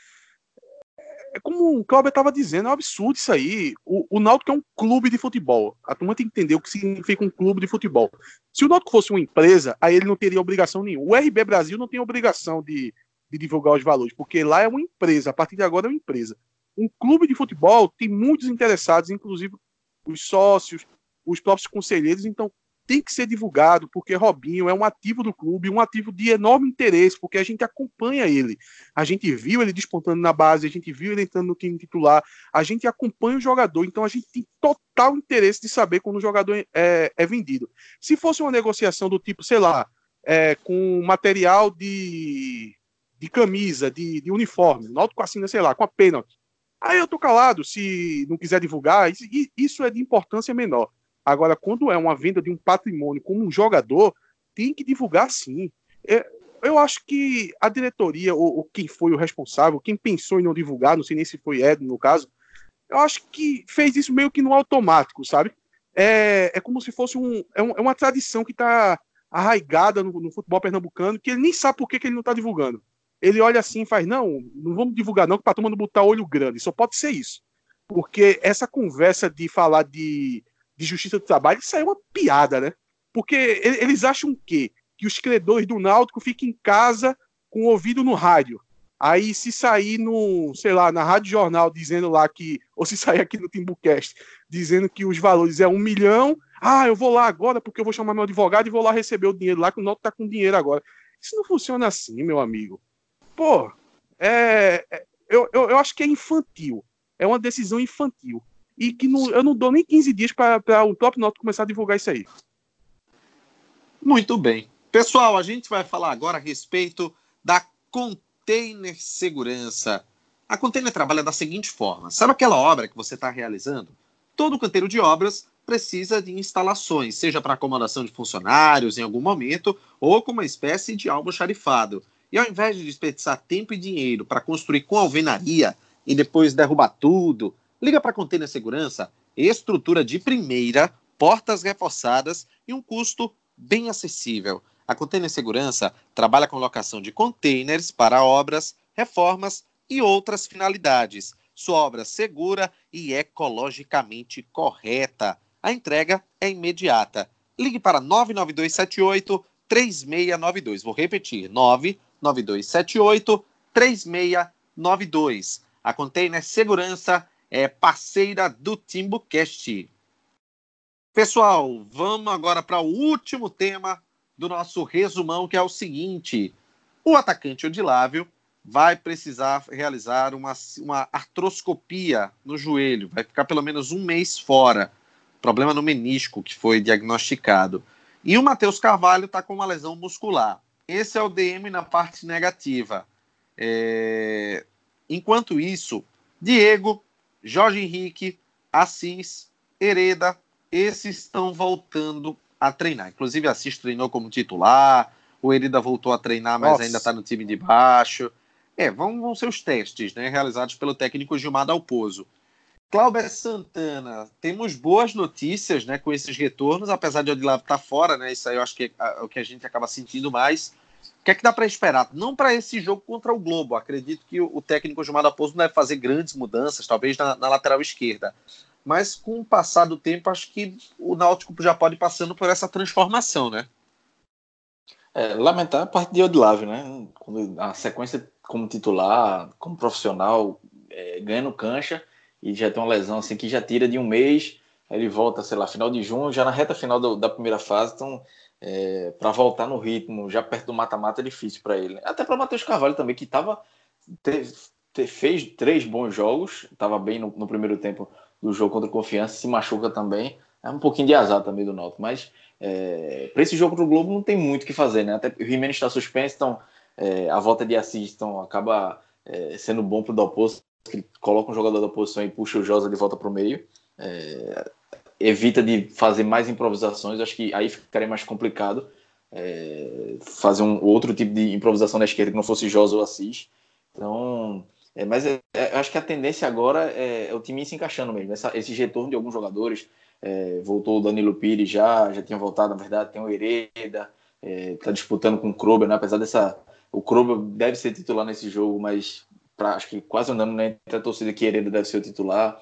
é como o Cláudio estava dizendo, é um absurdo isso aí. O, o Náutico é um clube de futebol. A turma tem que entender o que significa um clube de futebol. Se o Náutico fosse uma empresa, aí ele não teria obrigação nenhuma. O RB Brasil não tem obrigação de, de divulgar os valores, porque lá é uma empresa. A partir de agora é uma empresa. Um clube de futebol tem muitos interessados, inclusive os sócios, os próprios conselheiros. Então, tem que ser divulgado, porque Robinho é um ativo do clube, um ativo de enorme interesse, porque a gente acompanha ele. A gente viu ele despontando na base, a gente viu ele entrando no time titular, a gente acompanha o jogador, então a gente tem total interesse de saber quando o jogador é, é vendido. Se fosse uma negociação do tipo, sei lá, é, com material de, de camisa, de, de uniforme, Náutico assina, sei lá, com a pênalti. Aí eu tô calado, se não quiser divulgar, isso é de importância menor. Agora, quando é uma venda de um patrimônio como um jogador, tem que divulgar sim. É, eu acho que a diretoria, ou, ou, quem foi o responsável, quem pensou em não divulgar, não sei nem se foi Ed no caso, eu acho que fez isso meio que no automático, sabe? É, é como se fosse um, é, um, é uma tradição que está arraigada no, no, futebol pernambucano, que ele nem sabe por que, que ele não está divulgando. Ele olha assim e faz, não, não vamos divulgar não, que para turma não botar olho grande. Só pode ser isso. Porque essa conversa de falar de de justiça do trabalho, isso aí é uma piada, né? Porque eles acham o quê? Que os credores do Náutico fiquem em casa com o ouvido no rádio. Aí, se sair no, sei lá, na Rádio Jornal dizendo lá que, ou se sair aqui no Timbucast, dizendo que os valores é um milhão, ah, eu vou lá agora porque eu vou chamar meu advogado e vou lá receber o dinheiro lá, que o Náutico tá com dinheiro agora. Isso não funciona assim, meu amigo. Pô, é, é eu, eu, eu acho que é infantil. É uma decisão infantil e que não, eu não dou nem 15 dias para o Top Note começar a divulgar isso aí. Muito bem. Pessoal, a gente vai falar agora a respeito da Container Segurança. A Container trabalha da seguinte forma: sabe aquela obra que você está realizando? Todo canteiro de obras precisa de instalações, seja para acomodação de funcionários em algum momento ou como uma espécie de almoxarifado. E ao invés de desperdiçar tempo e dinheiro para construir com alvenaria e depois derrubar tudo, Liga para Container Segurança, estrutura de primeira, portas reforçadas e um custo bem acessível. A Container Segurança trabalha com locação de containers para obras, reformas e outras finalidades. Sua obra segura e ecologicamente correta. A entrega é imediata. Ligue para 99278 3692. Vou repetir: 99278 3692. A Container Segurança é parceira do TimbuCast. Pessoal, vamos agora para o último tema do nosso resumão, que é o seguinte: o atacante Odilávio vai precisar realizar uma, uma artroscopia no joelho, vai ficar pelo menos um mês fora. Problema no menisco que foi diagnosticado. E o Matheus Carvalho está com uma lesão muscular. Esse é o DM na parte negativa. É... Enquanto isso, Diego Jorge Henrique, Assis, Hereda, esses estão voltando a treinar. Inclusive, Assis treinou como titular, o Hereda voltou a treinar, mas Nossa. ainda está no time de baixo. É, vão, vão ser os testes né, realizados pelo técnico Gilmar Dalpozo. Cláudio Santana, temos boas notícias né, com esses retornos, apesar de Odilavo estar tá fora, né? Isso aí eu acho que é o que a gente acaba sentindo mais. O que é que dá para esperar? Não para esse jogo contra o Globo. Acredito que o técnico Gilmar da não deve fazer grandes mudanças, talvez na, na, lateral esquerda. Mas com o passar do tempo, acho que o Náutico já pode ir passando por essa transformação, né? É, lamentar a parte de Odilávio, né? Quando a sequência como titular, como profissional, é, ganhando cancha e já tem uma lesão assim que já tira de um mês, ele volta, sei lá, final de junho, já na reta final do, da primeira fase, então é, para voltar no ritmo, já perto do mata-mata, é difícil para ele. Até para Matheus Carvalho também, que tava, fez três bons jogos, estava bem no, no, primeiro tempo do jogo contra o Confiança, se machuca também. É um pouquinho de azar também do Náutico, mas é, para esse jogo do Globo não tem muito o que fazer, né? Até o Jimenez está suspenso, então é, a volta de Assis então, acaba é, sendo bom para o Dalpozo, que coloca um jogador da posição e puxa o Josa de volta para o meio. Evita de fazer mais improvisações, acho que aí ficaria mais complicado é, fazer um outro tipo de improvisação na esquerda que não fosse Josa ou Assis. Então, é, mas é, é, acho que a tendência agora é, é, o time se encaixando mesmo. Essa, esse retorno de alguns jogadores, é, voltou o Danilo Pires já, já tinha voltado, na verdade, tem o Hereda, está disputando com o Krober, né? apesar dessa. O Krober deve ser titular nesse jogo, mas pra, acho que quase andando né, entre a torcida que Hereda deve ser o titular.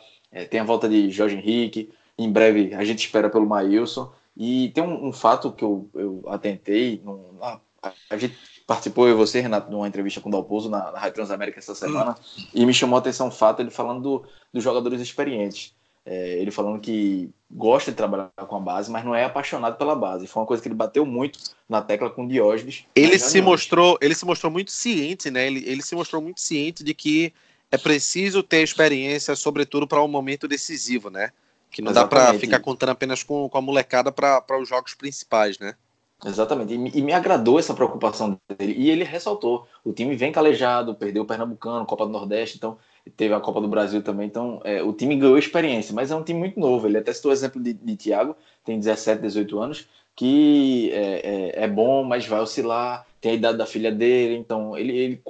tem a volta de Jorge Henrique, em breve a gente espera pelo Maílson. E tem um, um fato que eu, eu atentei, num, a, a, gente participou, eu e você, Renato, de uma entrevista com o Dalpozo na, na Rádio Transamérica essa semana, hum. e me chamou a atenção o fato, ele falando do, dos jogadores experientes. É, ele falando que gosta de trabalhar com a base, mas não é apaixonado pela base. Foi uma coisa que ele bateu muito na tecla com o Diógenes. Ele se mostrou, ele se mostrou muito ciente, né? Ele, ele se mostrou muito ciente de que é preciso ter experiência, sobretudo para um momento decisivo, né? Que não Exatamente. dá para ficar contando apenas com, com a molecada para os jogos principais, né? Exatamente. E, e, me agradou essa preocupação dele. E ele ressaltou: o time vem calejado, perdeu o Pernambucano, Copa do Nordeste, então teve a Copa do Brasil também. Então é, o time ganhou experiência, mas é um time muito novo. Ele até citou o exemplo de, de Thiago, tem 17, 18 anos, que é, é, é, bom, mas vai oscilar. Tem a idade da filha dele, então ele, ele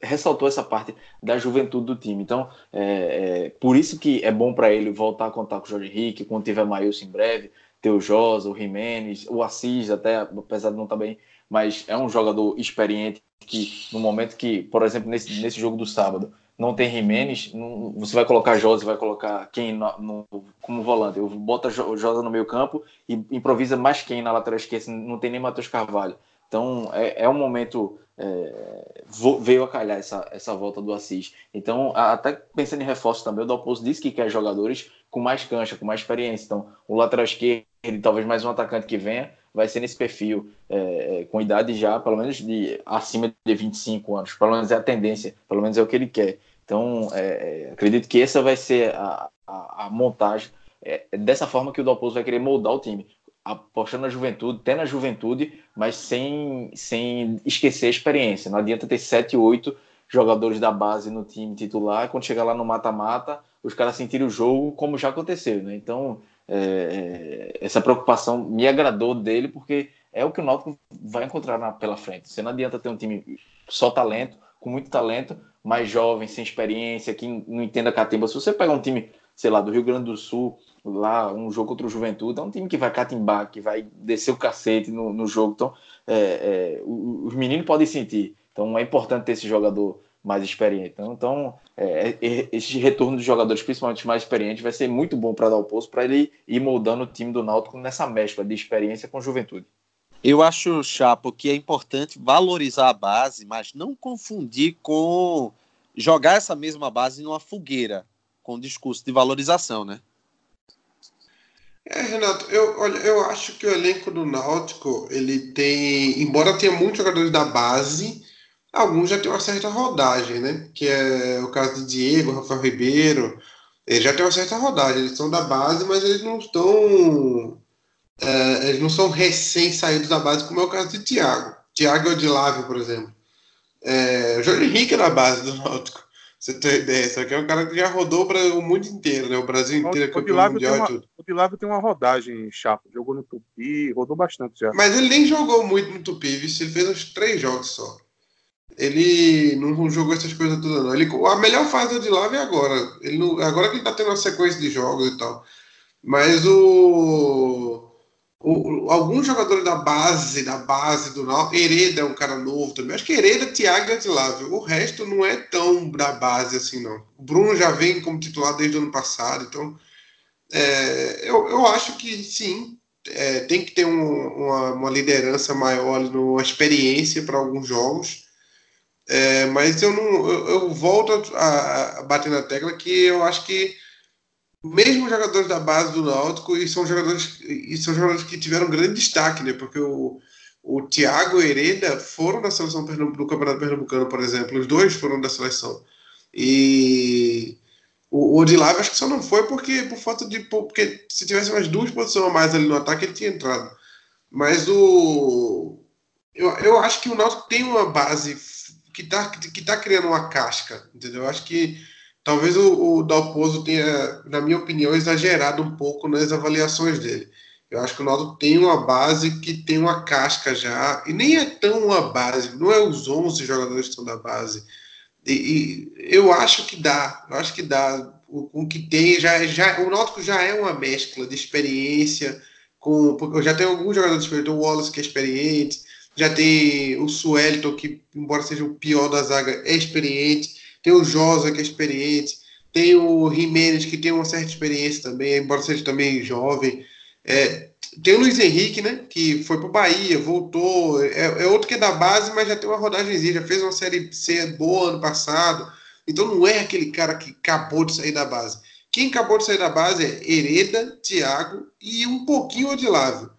ressaltou essa parte da juventude do time. Então, é, é por isso que é bom para ele voltar a contar com o Jorge Henrique, quando tiver Maílson em breve, ter o Josa, o Jimenez, o Assis, até apesar de não estar tá bem, mas é um jogador experiente que no momento que, por exemplo, nesse, nesse jogo do sábado, não tem Jimenez, não, você vai colocar Josa, vai colocar quem no, no, como volante. Eu bota Josa no meio campo e improvisa mais quem na lateral esquerda, não tem nem Matheus Carvalho. Então é, é um momento é, veio a calhar essa, essa volta do Assis. Então, até pensando em reforço também, o Dalpozo disse que quer jogadores com mais cancha, com mais experiência. Então, o lateral esquerdo, talvez mais um atacante que venha, vai ser nesse perfil, é, é com idade já, pelo menos de acima de 25 anos. Pelo menos é a tendência, pelo menos é o que ele quer. Então, é, é acredito que essa vai ser a, a, a montagem. É dessa forma que o Dalpozo vai querer moldar o time apostando na juventude, tendo a juventude, mas sem, sem esquecer a experiência. Não adianta ter 7, 8 jogadores da base no time titular, quando chegar lá no mata-mata, os caras sentirem o jogo como já aconteceu. Né? Então, é, é, essa preocupação me agradou dele, porque é o que o Náutico vai encontrar na, pela frente. Você não adianta ter um time só talento, com muito talento, mais jovem, sem experiência, que não entenda catimba. Se você pegar um time, sei lá, do Rio Grande do Sul, lá um jogo contra o Juventude, é um time que vai catimbar, que vai descer o cacete no, no jogo. Então, é, é, os meninos podem sentir. Então, é importante ter esse jogador mais experiente. Então, então é, é esse retorno dos jogadores, principalmente mais experientes, vai ser muito bom para dar o posto, para ele ir moldando o time do Náutico nessa mescla de experiência com juventude. Eu acho, Chapo, que é importante valorizar a base, mas não confundir com jogar essa mesma base numa fogueira, com discurso de valorização, né? É, Renato, eu, olha, eu acho que o elenco do Náutico, ele tem, embora tenha muitos jogadores da base, alguns já têm uma certa rodagem, né? Que é o caso de Diego, Rafael Ribeiro, eles já têm uma certa rodagem, eles são da base, mas eles não estão, é, eles não são recém-saídos da base, como é o caso de Thiago. Thiago Odilávio, por exemplo. É, o Jorge Henrique é da base do Náutico. Você tem ideia, isso aqui é um cara que já rodou para o mundo inteiro, né? O Brasil inteiro, o, campeão mundial uma, tudo. O Dilávio tem uma rodagem chapa, jogou no Tupi, rodou bastante já. Mas ele nem jogou muito no Tupi, viu? ele fez uns três jogos só. Ele não jogou essas coisas todas, não. Ele, a melhor fase do Dilávio é agora. Ele não, agora que ele tá tendo uma sequência de jogos e tal. Mas o o, alguns jogadores da base, da base do Náutico, Hereda é um cara novo também. Acho que Hereda, Thiago e Adilávio. O resto não é tão da base assim, não. O Bruno já vem como titular desde o ano passado, então é, eu, eu acho que sim, é, tem que ter um, uma, uma, liderança maior, uma experiência para alguns jogos. É, mas eu não, eu, eu volto a, a, bater na tecla que eu acho que mesmo jogadores da base do Náutico e são jogadores e são jogadores que tiveram grande destaque, né? Porque o, o Thiago e Hereda foram da seleção do Campeonato Pernambucano, por exemplo, os dois foram da seleção. E o, o Odilave acho que só não foi porque por falta de porque se tivesse umas duas posições a mais ali no ataque ele tinha entrado. Mas o eu, eu acho que o Náutico tem uma base que está que tá criando uma casca, entendeu? Eu acho que talvez o, o Dalpozo tenha, na minha opinião, exagerado um pouco nas avaliações dele. Eu acho que o Náutico tem uma base que tem uma casca já, e nem é tão uma base, não é os 11 jogadores que estão da base. E, e eu acho que dá, eu acho que dá. O, o que tem, já, já, o Náutico já é uma mescla de experiência, com, porque já tem alguns jogadores experientes, o Wallace que é experiente, já tem o Suelton, que, embora seja o pior da zaga, é experiente. Tem o Josa, que é experiente. Tem o Jimenez, que tem uma certa experiência também, embora seja também jovem. É, tem o Luiz Henrique, né? Que foi para o Bahia, voltou. É, é, outro que é da base, mas já tem uma rodagemzinha, já fez uma série C boa ano passado. Então não é aquele cara que acabou de sair da base. Quem acabou de sair da base é Hereda, Thiago e um pouquinho Odilávio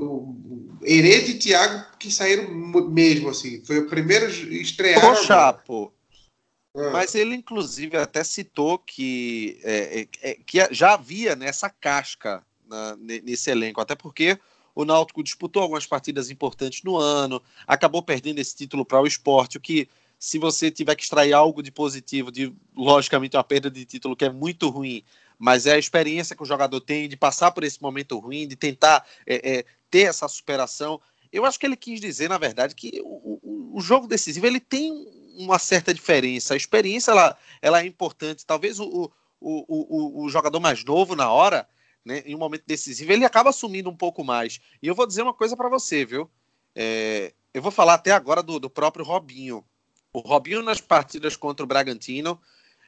o Herede e Thiago que saíram mesmo, assim. Foi o primeiro estrear. Ô, Chapo. Ah. Mas ele, inclusive, até citou que, é, é, é que já havia nessa casca na, nesse elenco, até porque o Náutico disputou algumas partidas importantes no ano, acabou perdendo esse título para o esporte, o que, se você tiver que extrair algo de positivo, de logicamente uma perda de título que é muito ruim, mas é a experiência que o jogador tem de passar por esse momento ruim, de tentar é, é, ter essa superação. Eu acho que ele quis dizer, na verdade, que o, o, o, jogo decisivo ele tem uma certa diferença. A experiência ela, ela é importante. Talvez o, o, o, jogador mais novo na hora, né, em um momento decisivo, ele acaba assumindo um pouco mais. E eu vou dizer uma coisa para você, viu? É, eu vou falar até agora do, do, próprio Robinho. O Robinho nas partidas contra o Bragantino,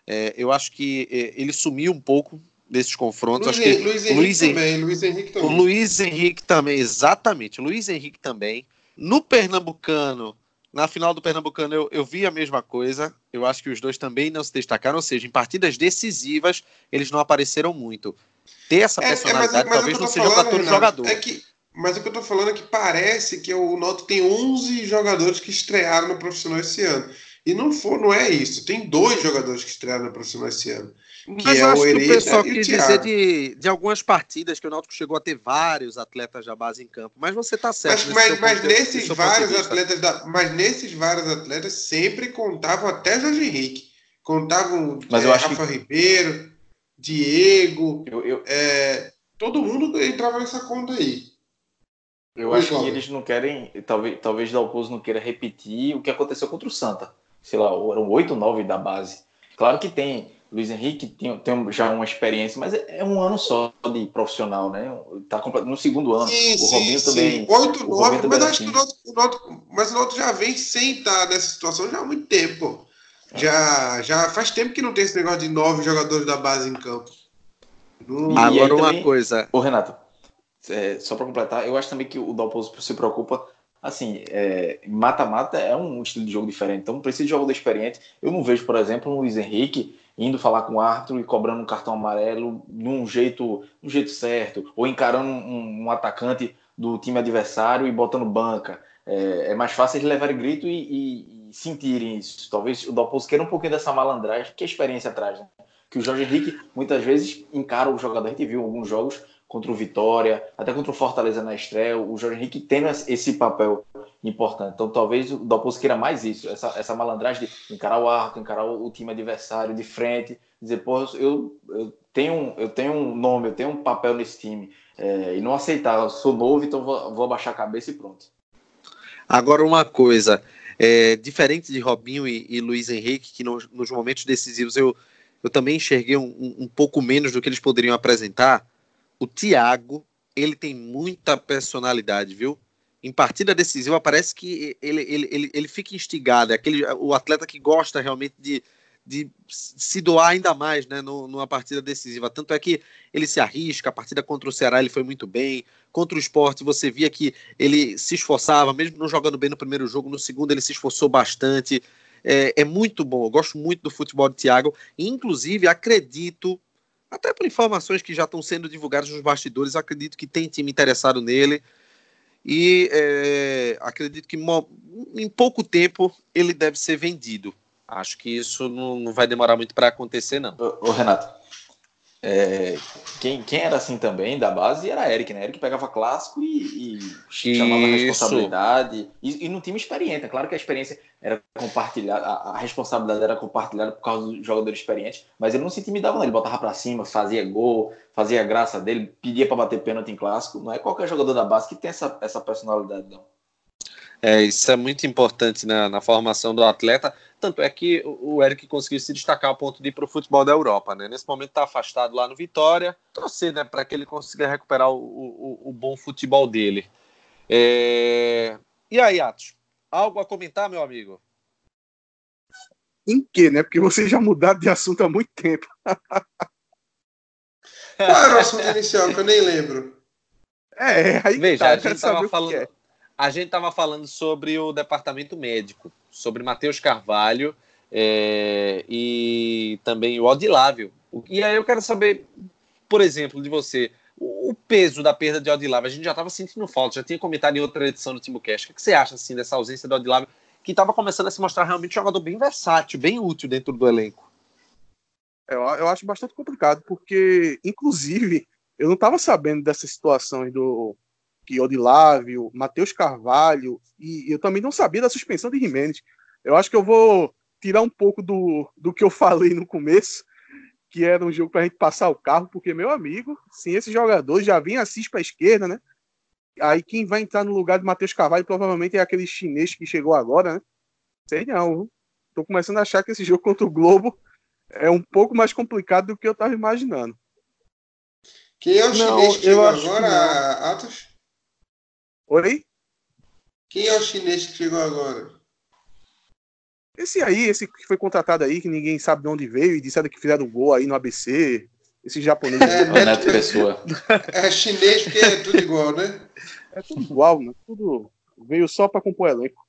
é, eu acho que é, ele sumiu um pouco desses confrontos. Luiz, acho que Luiz Henrique Luiz também, Luiz Henrique também. O Luiz Henrique também, exatamente. Luiz Henrique também. No Pernambucano, na final do Pernambucano, eu, eu vi a mesma coisa. Eu acho que os dois também não se destacaram, ou seja, em partidas decisivas, eles não apareceram muito. Ter essa personalidade é, é, mas, mas talvez não seja para todo jogador. É que, mas o que eu tô falando é que parece que o Noto tem 11 jogadores que estrearam no profissional esse ano. E não for, não é isso. Tem dois jogadores que estrearam no profissional esse ano. Que Mas é eu acho que o pessoal quis dizer de, de algumas partidas que o Náutico chegou a ter vários atletas da base em campo. Mas você está certo. Mas, mas, mas nesses vários atletas, da, mas nesses vários atletas sempre contavam até Jorge Henrique. Contavam mas é, eu acho Rafa que... Ribeiro, Diego. Eu, eu... É, todo mundo entrava nessa conta aí. Eu acho que eles não querem, talvez, talvez Dalpozo não queira repetir o que aconteceu contra o Santa. Sei lá, eram oito, nove da base. Claro que tem Luiz Henrique tem, tem já uma experiência, mas é, é, um ano só de profissional, né? Tá no segundo ano. Sim, o Robinho sim, também. Oito, nove, mas acho que o Noto, o Noto, mas o Noto já vem sem estar nessa situação já há muito tempo. Já, já faz tempo que não tem esse negócio de nove jogadores da base em campo. No... Agora uma também, coisa. Ô, Renato, é, só para completar, eu acho também que o Dalpozo se preocupa assim, mata-mata é, é um estilo de jogo diferente, então precisa de jogador experiente. Eu não vejo, por exemplo, um Luiz Henrique indo falar com o árbitro e cobrando um cartão amarelo num jeito, um jeito certo, ou encarando um, um, atacante do time adversário e botando banca. É, é mais fácil eles levarem grito e, e, sentirem isso. Talvez o Dalpozo queira um pouquinho dessa malandragem que a experiência traz. Né? Que o Jorge Henrique muitas vezes encara o jogador. A gente viu alguns jogos contra o Vitória, até contra o Fortaleza na estreia, o Jorge Henrique tendo esse papel importante. Então talvez o Dalpozo queira mais isso, essa, essa malandragem de encarar o arco, encarar o time adversário de frente, dizer, pô, eu, eu, tenho, eu tenho um nome, eu tenho um papel nesse time, é, e não aceitar, eu sou novo, então vou, vou abaixar a cabeça e pronto. Agora uma coisa, é, diferente de Robinho e, e Luiz Henrique, que no, nos momentos decisivos eu, eu também enxerguei um, um, um pouco menos do que eles poderiam apresentar, o Thiago, ele tem muita personalidade, viu? Em partida decisiva, parece que ele, ele, ele, ele fica instigado. É aquele, o atleta que gosta realmente de, de se doar ainda mais né, numa partida decisiva. Tanto é que ele se arrisca, a partida contra o Ceará ele foi muito bem, contra o esporte você via que ele se esforçava, mesmo não jogando bem no primeiro jogo, no segundo ele se esforçou bastante. é, é muito bom. Eu gosto muito do futebol de Thiago. Inclusive, acredito, até por informações que já estão sendo divulgadas nos bastidores, acredito que tem time interessado nele. E é, acredito que em pouco tempo ele deve ser vendido. Acho que isso não, não vai demorar muito para acontecer, não. Ô, ô Renato, é, quem, quem era assim também da base era Eric, né? Eric pegava clássico e, e chamava a responsabilidade. E, e no time experiente. É claro que a experiência era compartilhada, a, a, responsabilidade era compartilhada por causa do jogador experiente, mas ele não se intimidava, não. Ele botava para cima, fazia gol, fazia graça dele, pedia para bater pênalti em clássico. Não é qualquer jogador da base que tem essa, essa personalidade, não. É, isso é muito importante na, na, formação do atleta. Tanto é que o Eric conseguiu se destacar ao ponto de ir para o futebol da Europa. Né? Nesse momento está afastado lá no Vitória. Torcer né, para que ele consiga recuperar o, o, o bom futebol dele. É... E aí, Atos? Algo a comentar, meu amigo? Em que, né? Porque vocês já mudaram de assunto há muito tempo. Qual era o assunto inicial que eu nem lembro? É, aí Veja, tá, a gente estava falando. É a gente estava falando sobre o departamento médico, sobre Matheus Carvalho é, e também o Odilávio. E aí eu quero saber, por exemplo, de você, o peso da perda de Odilávio. A gente já estava sentindo falta, já tinha comentado em outra edição do Timocast. O que você acha assim, dessa ausência do Odilávio, que estava começando a se mostrar realmente um jogador bem versátil, bem útil dentro do elenco? Eu, eu acho bastante complicado, porque, inclusive, eu não estava sabendo dessas situações do, que Odilávio, Matheus Carvalho, e eu também não sabia da suspensão de Jimenez. Eu acho que eu vou tirar um pouco do, do que eu falei no começo, que era um jogo para a gente passar o carro, porque, meu amigo, sem esse jogador já vem assiste para a esquerda, né? Aí quem vai entrar no lugar de Matheus Carvalho provavelmente é aquele chinês que chegou agora, né? Sei não. Tô começando a achar que esse jogo contra o Globo é um pouco mais complicado do que eu estava imaginando. Quem é o não, chinês que chegou agora, Atos? Oi? Quem é o chinês que chegou agora? Esse aí, esse que foi contratado aí, que ninguém sabe de onde veio e disseram que fizeram gol aí no ABC. Esse japonês. É, é, Neto Pessoa. É chinês porque é tudo igual, né? É tudo igual, né? Tudo veio só para compor elenco.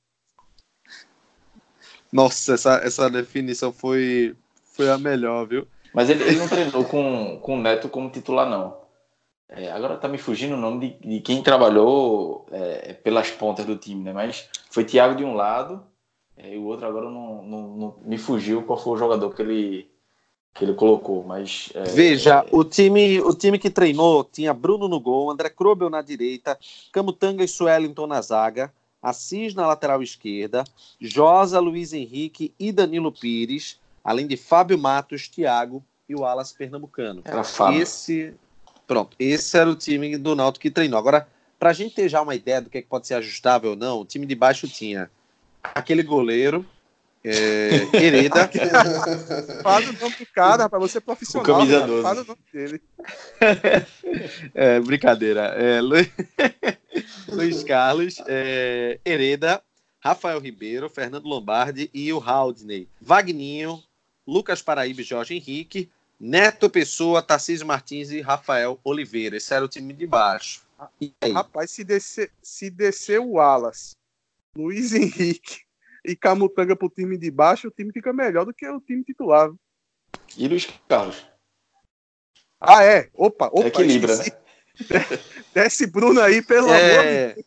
Nossa, essa, essa definição foi, foi a melhor, viu? Mas ele, ele não treinou com, com o Neto como titular, não. É, agora tá me fugindo o nome de, de quem trabalhou é, pelas pontas do time, né? Mas foi Thiago de um lado é, e o outro agora não, não, não, me fugiu qual foi o jogador que ele, que ele colocou. Mas é, veja, é, o time o time que treinou tinha Bruno no gol, André Krobel na direita, Camutanga e Suellington na zaga, Assis na lateral esquerda, Josa, Luiz Henrique e Danilo Pires, além de Fábio Matos, Thiago e o Alas Pernambucano. Era Fábio. Esse Pronto, esse era o time do Náutico que treinou. Agora, para a gente ter já uma ideia do que, é que pode ser ajustável ou não, o time de baixo tinha aquele goleiro, é, [LAUGHS] Hereda. Fala o nome do cara, para você profissional. O camisa 12. Fala o nome dele. [LAUGHS] é, brincadeira. É, Luiz, [LAUGHS] Luiz Carlos, é, Hereda, Rafael Ribeiro, Fernando Lombardi e o Haldney. Vagninho, Lucas Paraíba e Jorge Henrique, Neto Pessoa, Tarcísio Martins e Rafael Oliveira. Esse era o time de baixo. Rapaz, se descer, se descer o Alas, Luiz Henrique e Camutanga pro time de baixo, o time fica melhor do que o time titular. E Luiz Carlos? Ah, é? Opa, opa. Equilibra, né? [LAUGHS] Desce Bruno aí, pelo é... amor de Deus.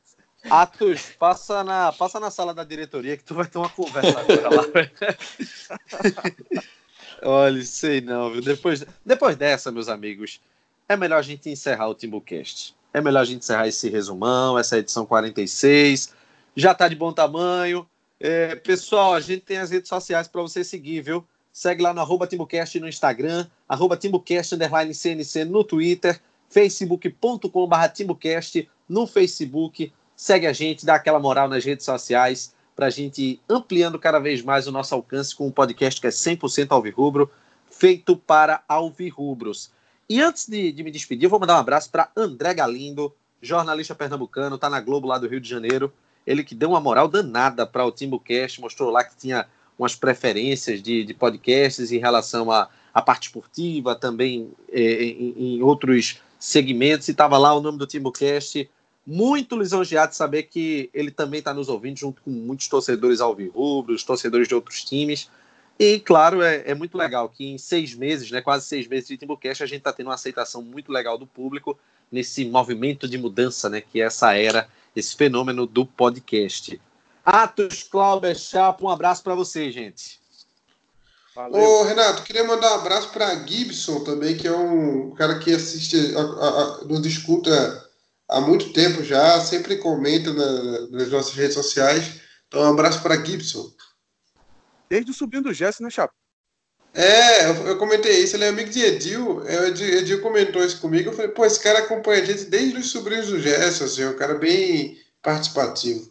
Atos, passa na, passa na sala da diretoria que tu vai ter uma conversa agora lá. [LAUGHS] Olha, sei não, viu? Depois, depois dessa, meus amigos, é melhor a gente encerrar o Timbucast. É melhor a gente encerrar esse resumão, essa edição 46. Já tá de bom tamanho. É, pessoal, a gente tem as redes sociais para você seguir, viu? Segue lá no arroba Timbucast no Instagram, arroba Timbucast underline CNC no Twitter, facebook.com.br Timbucast no Facebook. Segue a gente, dá aquela moral nas redes sociais para a gente ampliando cada vez mais o nosso alcance com um podcast que é 100% alvirrubro, feito para alvirrubros. E antes de, de me despedir, eu vou mandar um abraço para André Galindo, jornalista pernambucano, está na Globo lá do Rio de Janeiro. Ele que deu uma moral danada para o Timbucast, mostrou lá que tinha umas preferências de, de podcasts em relação à, à parte esportiva, também é, em, em, outros segmentos, e estava lá o nome do Timbucast muito lisonjeado de saber que ele também está nos ouvindo, junto com muitos torcedores alvirrubros, torcedores de outros times. E, claro, é, é, muito legal que em seis meses, né, quase seis meses de Timbucast, a gente está tendo uma aceitação muito legal do público nesse movimento de mudança, né, que é essa era, esse fenômeno do podcast. Atos, Cláudio, Chapo, um abraço para você, gente. Valeu. Ô, Renato, queria mandar um abraço para Gibson também, que é um cara que assiste, a, a, a, nos escuta há muito tempo já, sempre comenta na, nas nossas redes sociais. Então, um abraço para Gibson. Desde o sobrinho do Jesse, né, Chapo? É, eu, eu, comentei isso, ele é amigo de Edil, é, Edil, Edil comentou isso comigo, eu falei, pô, esse cara acompanha a gente desde os sobrinhos do Jesse, assim, é um cara bem participativo.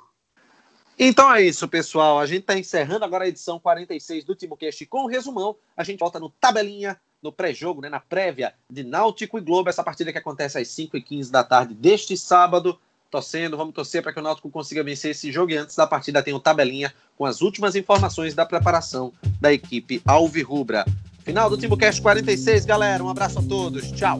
Então é isso, pessoal. A gente está encerrando agora a edição 46 do TimoCast com o resumão. A gente volta no tabelinha, no pré-jogo, né, na prévia de Náutico e Globo, essa partida que acontece às 5h15 da tarde deste sábado. Torcendo, vamos torcer para que o Náutico consiga vencer esse jogo e antes da partida tem o tabelinha com as últimas informações da preparação da equipe Alvirrubra. Final do TimoCast 46, galera. Um abraço a todos. Tchau.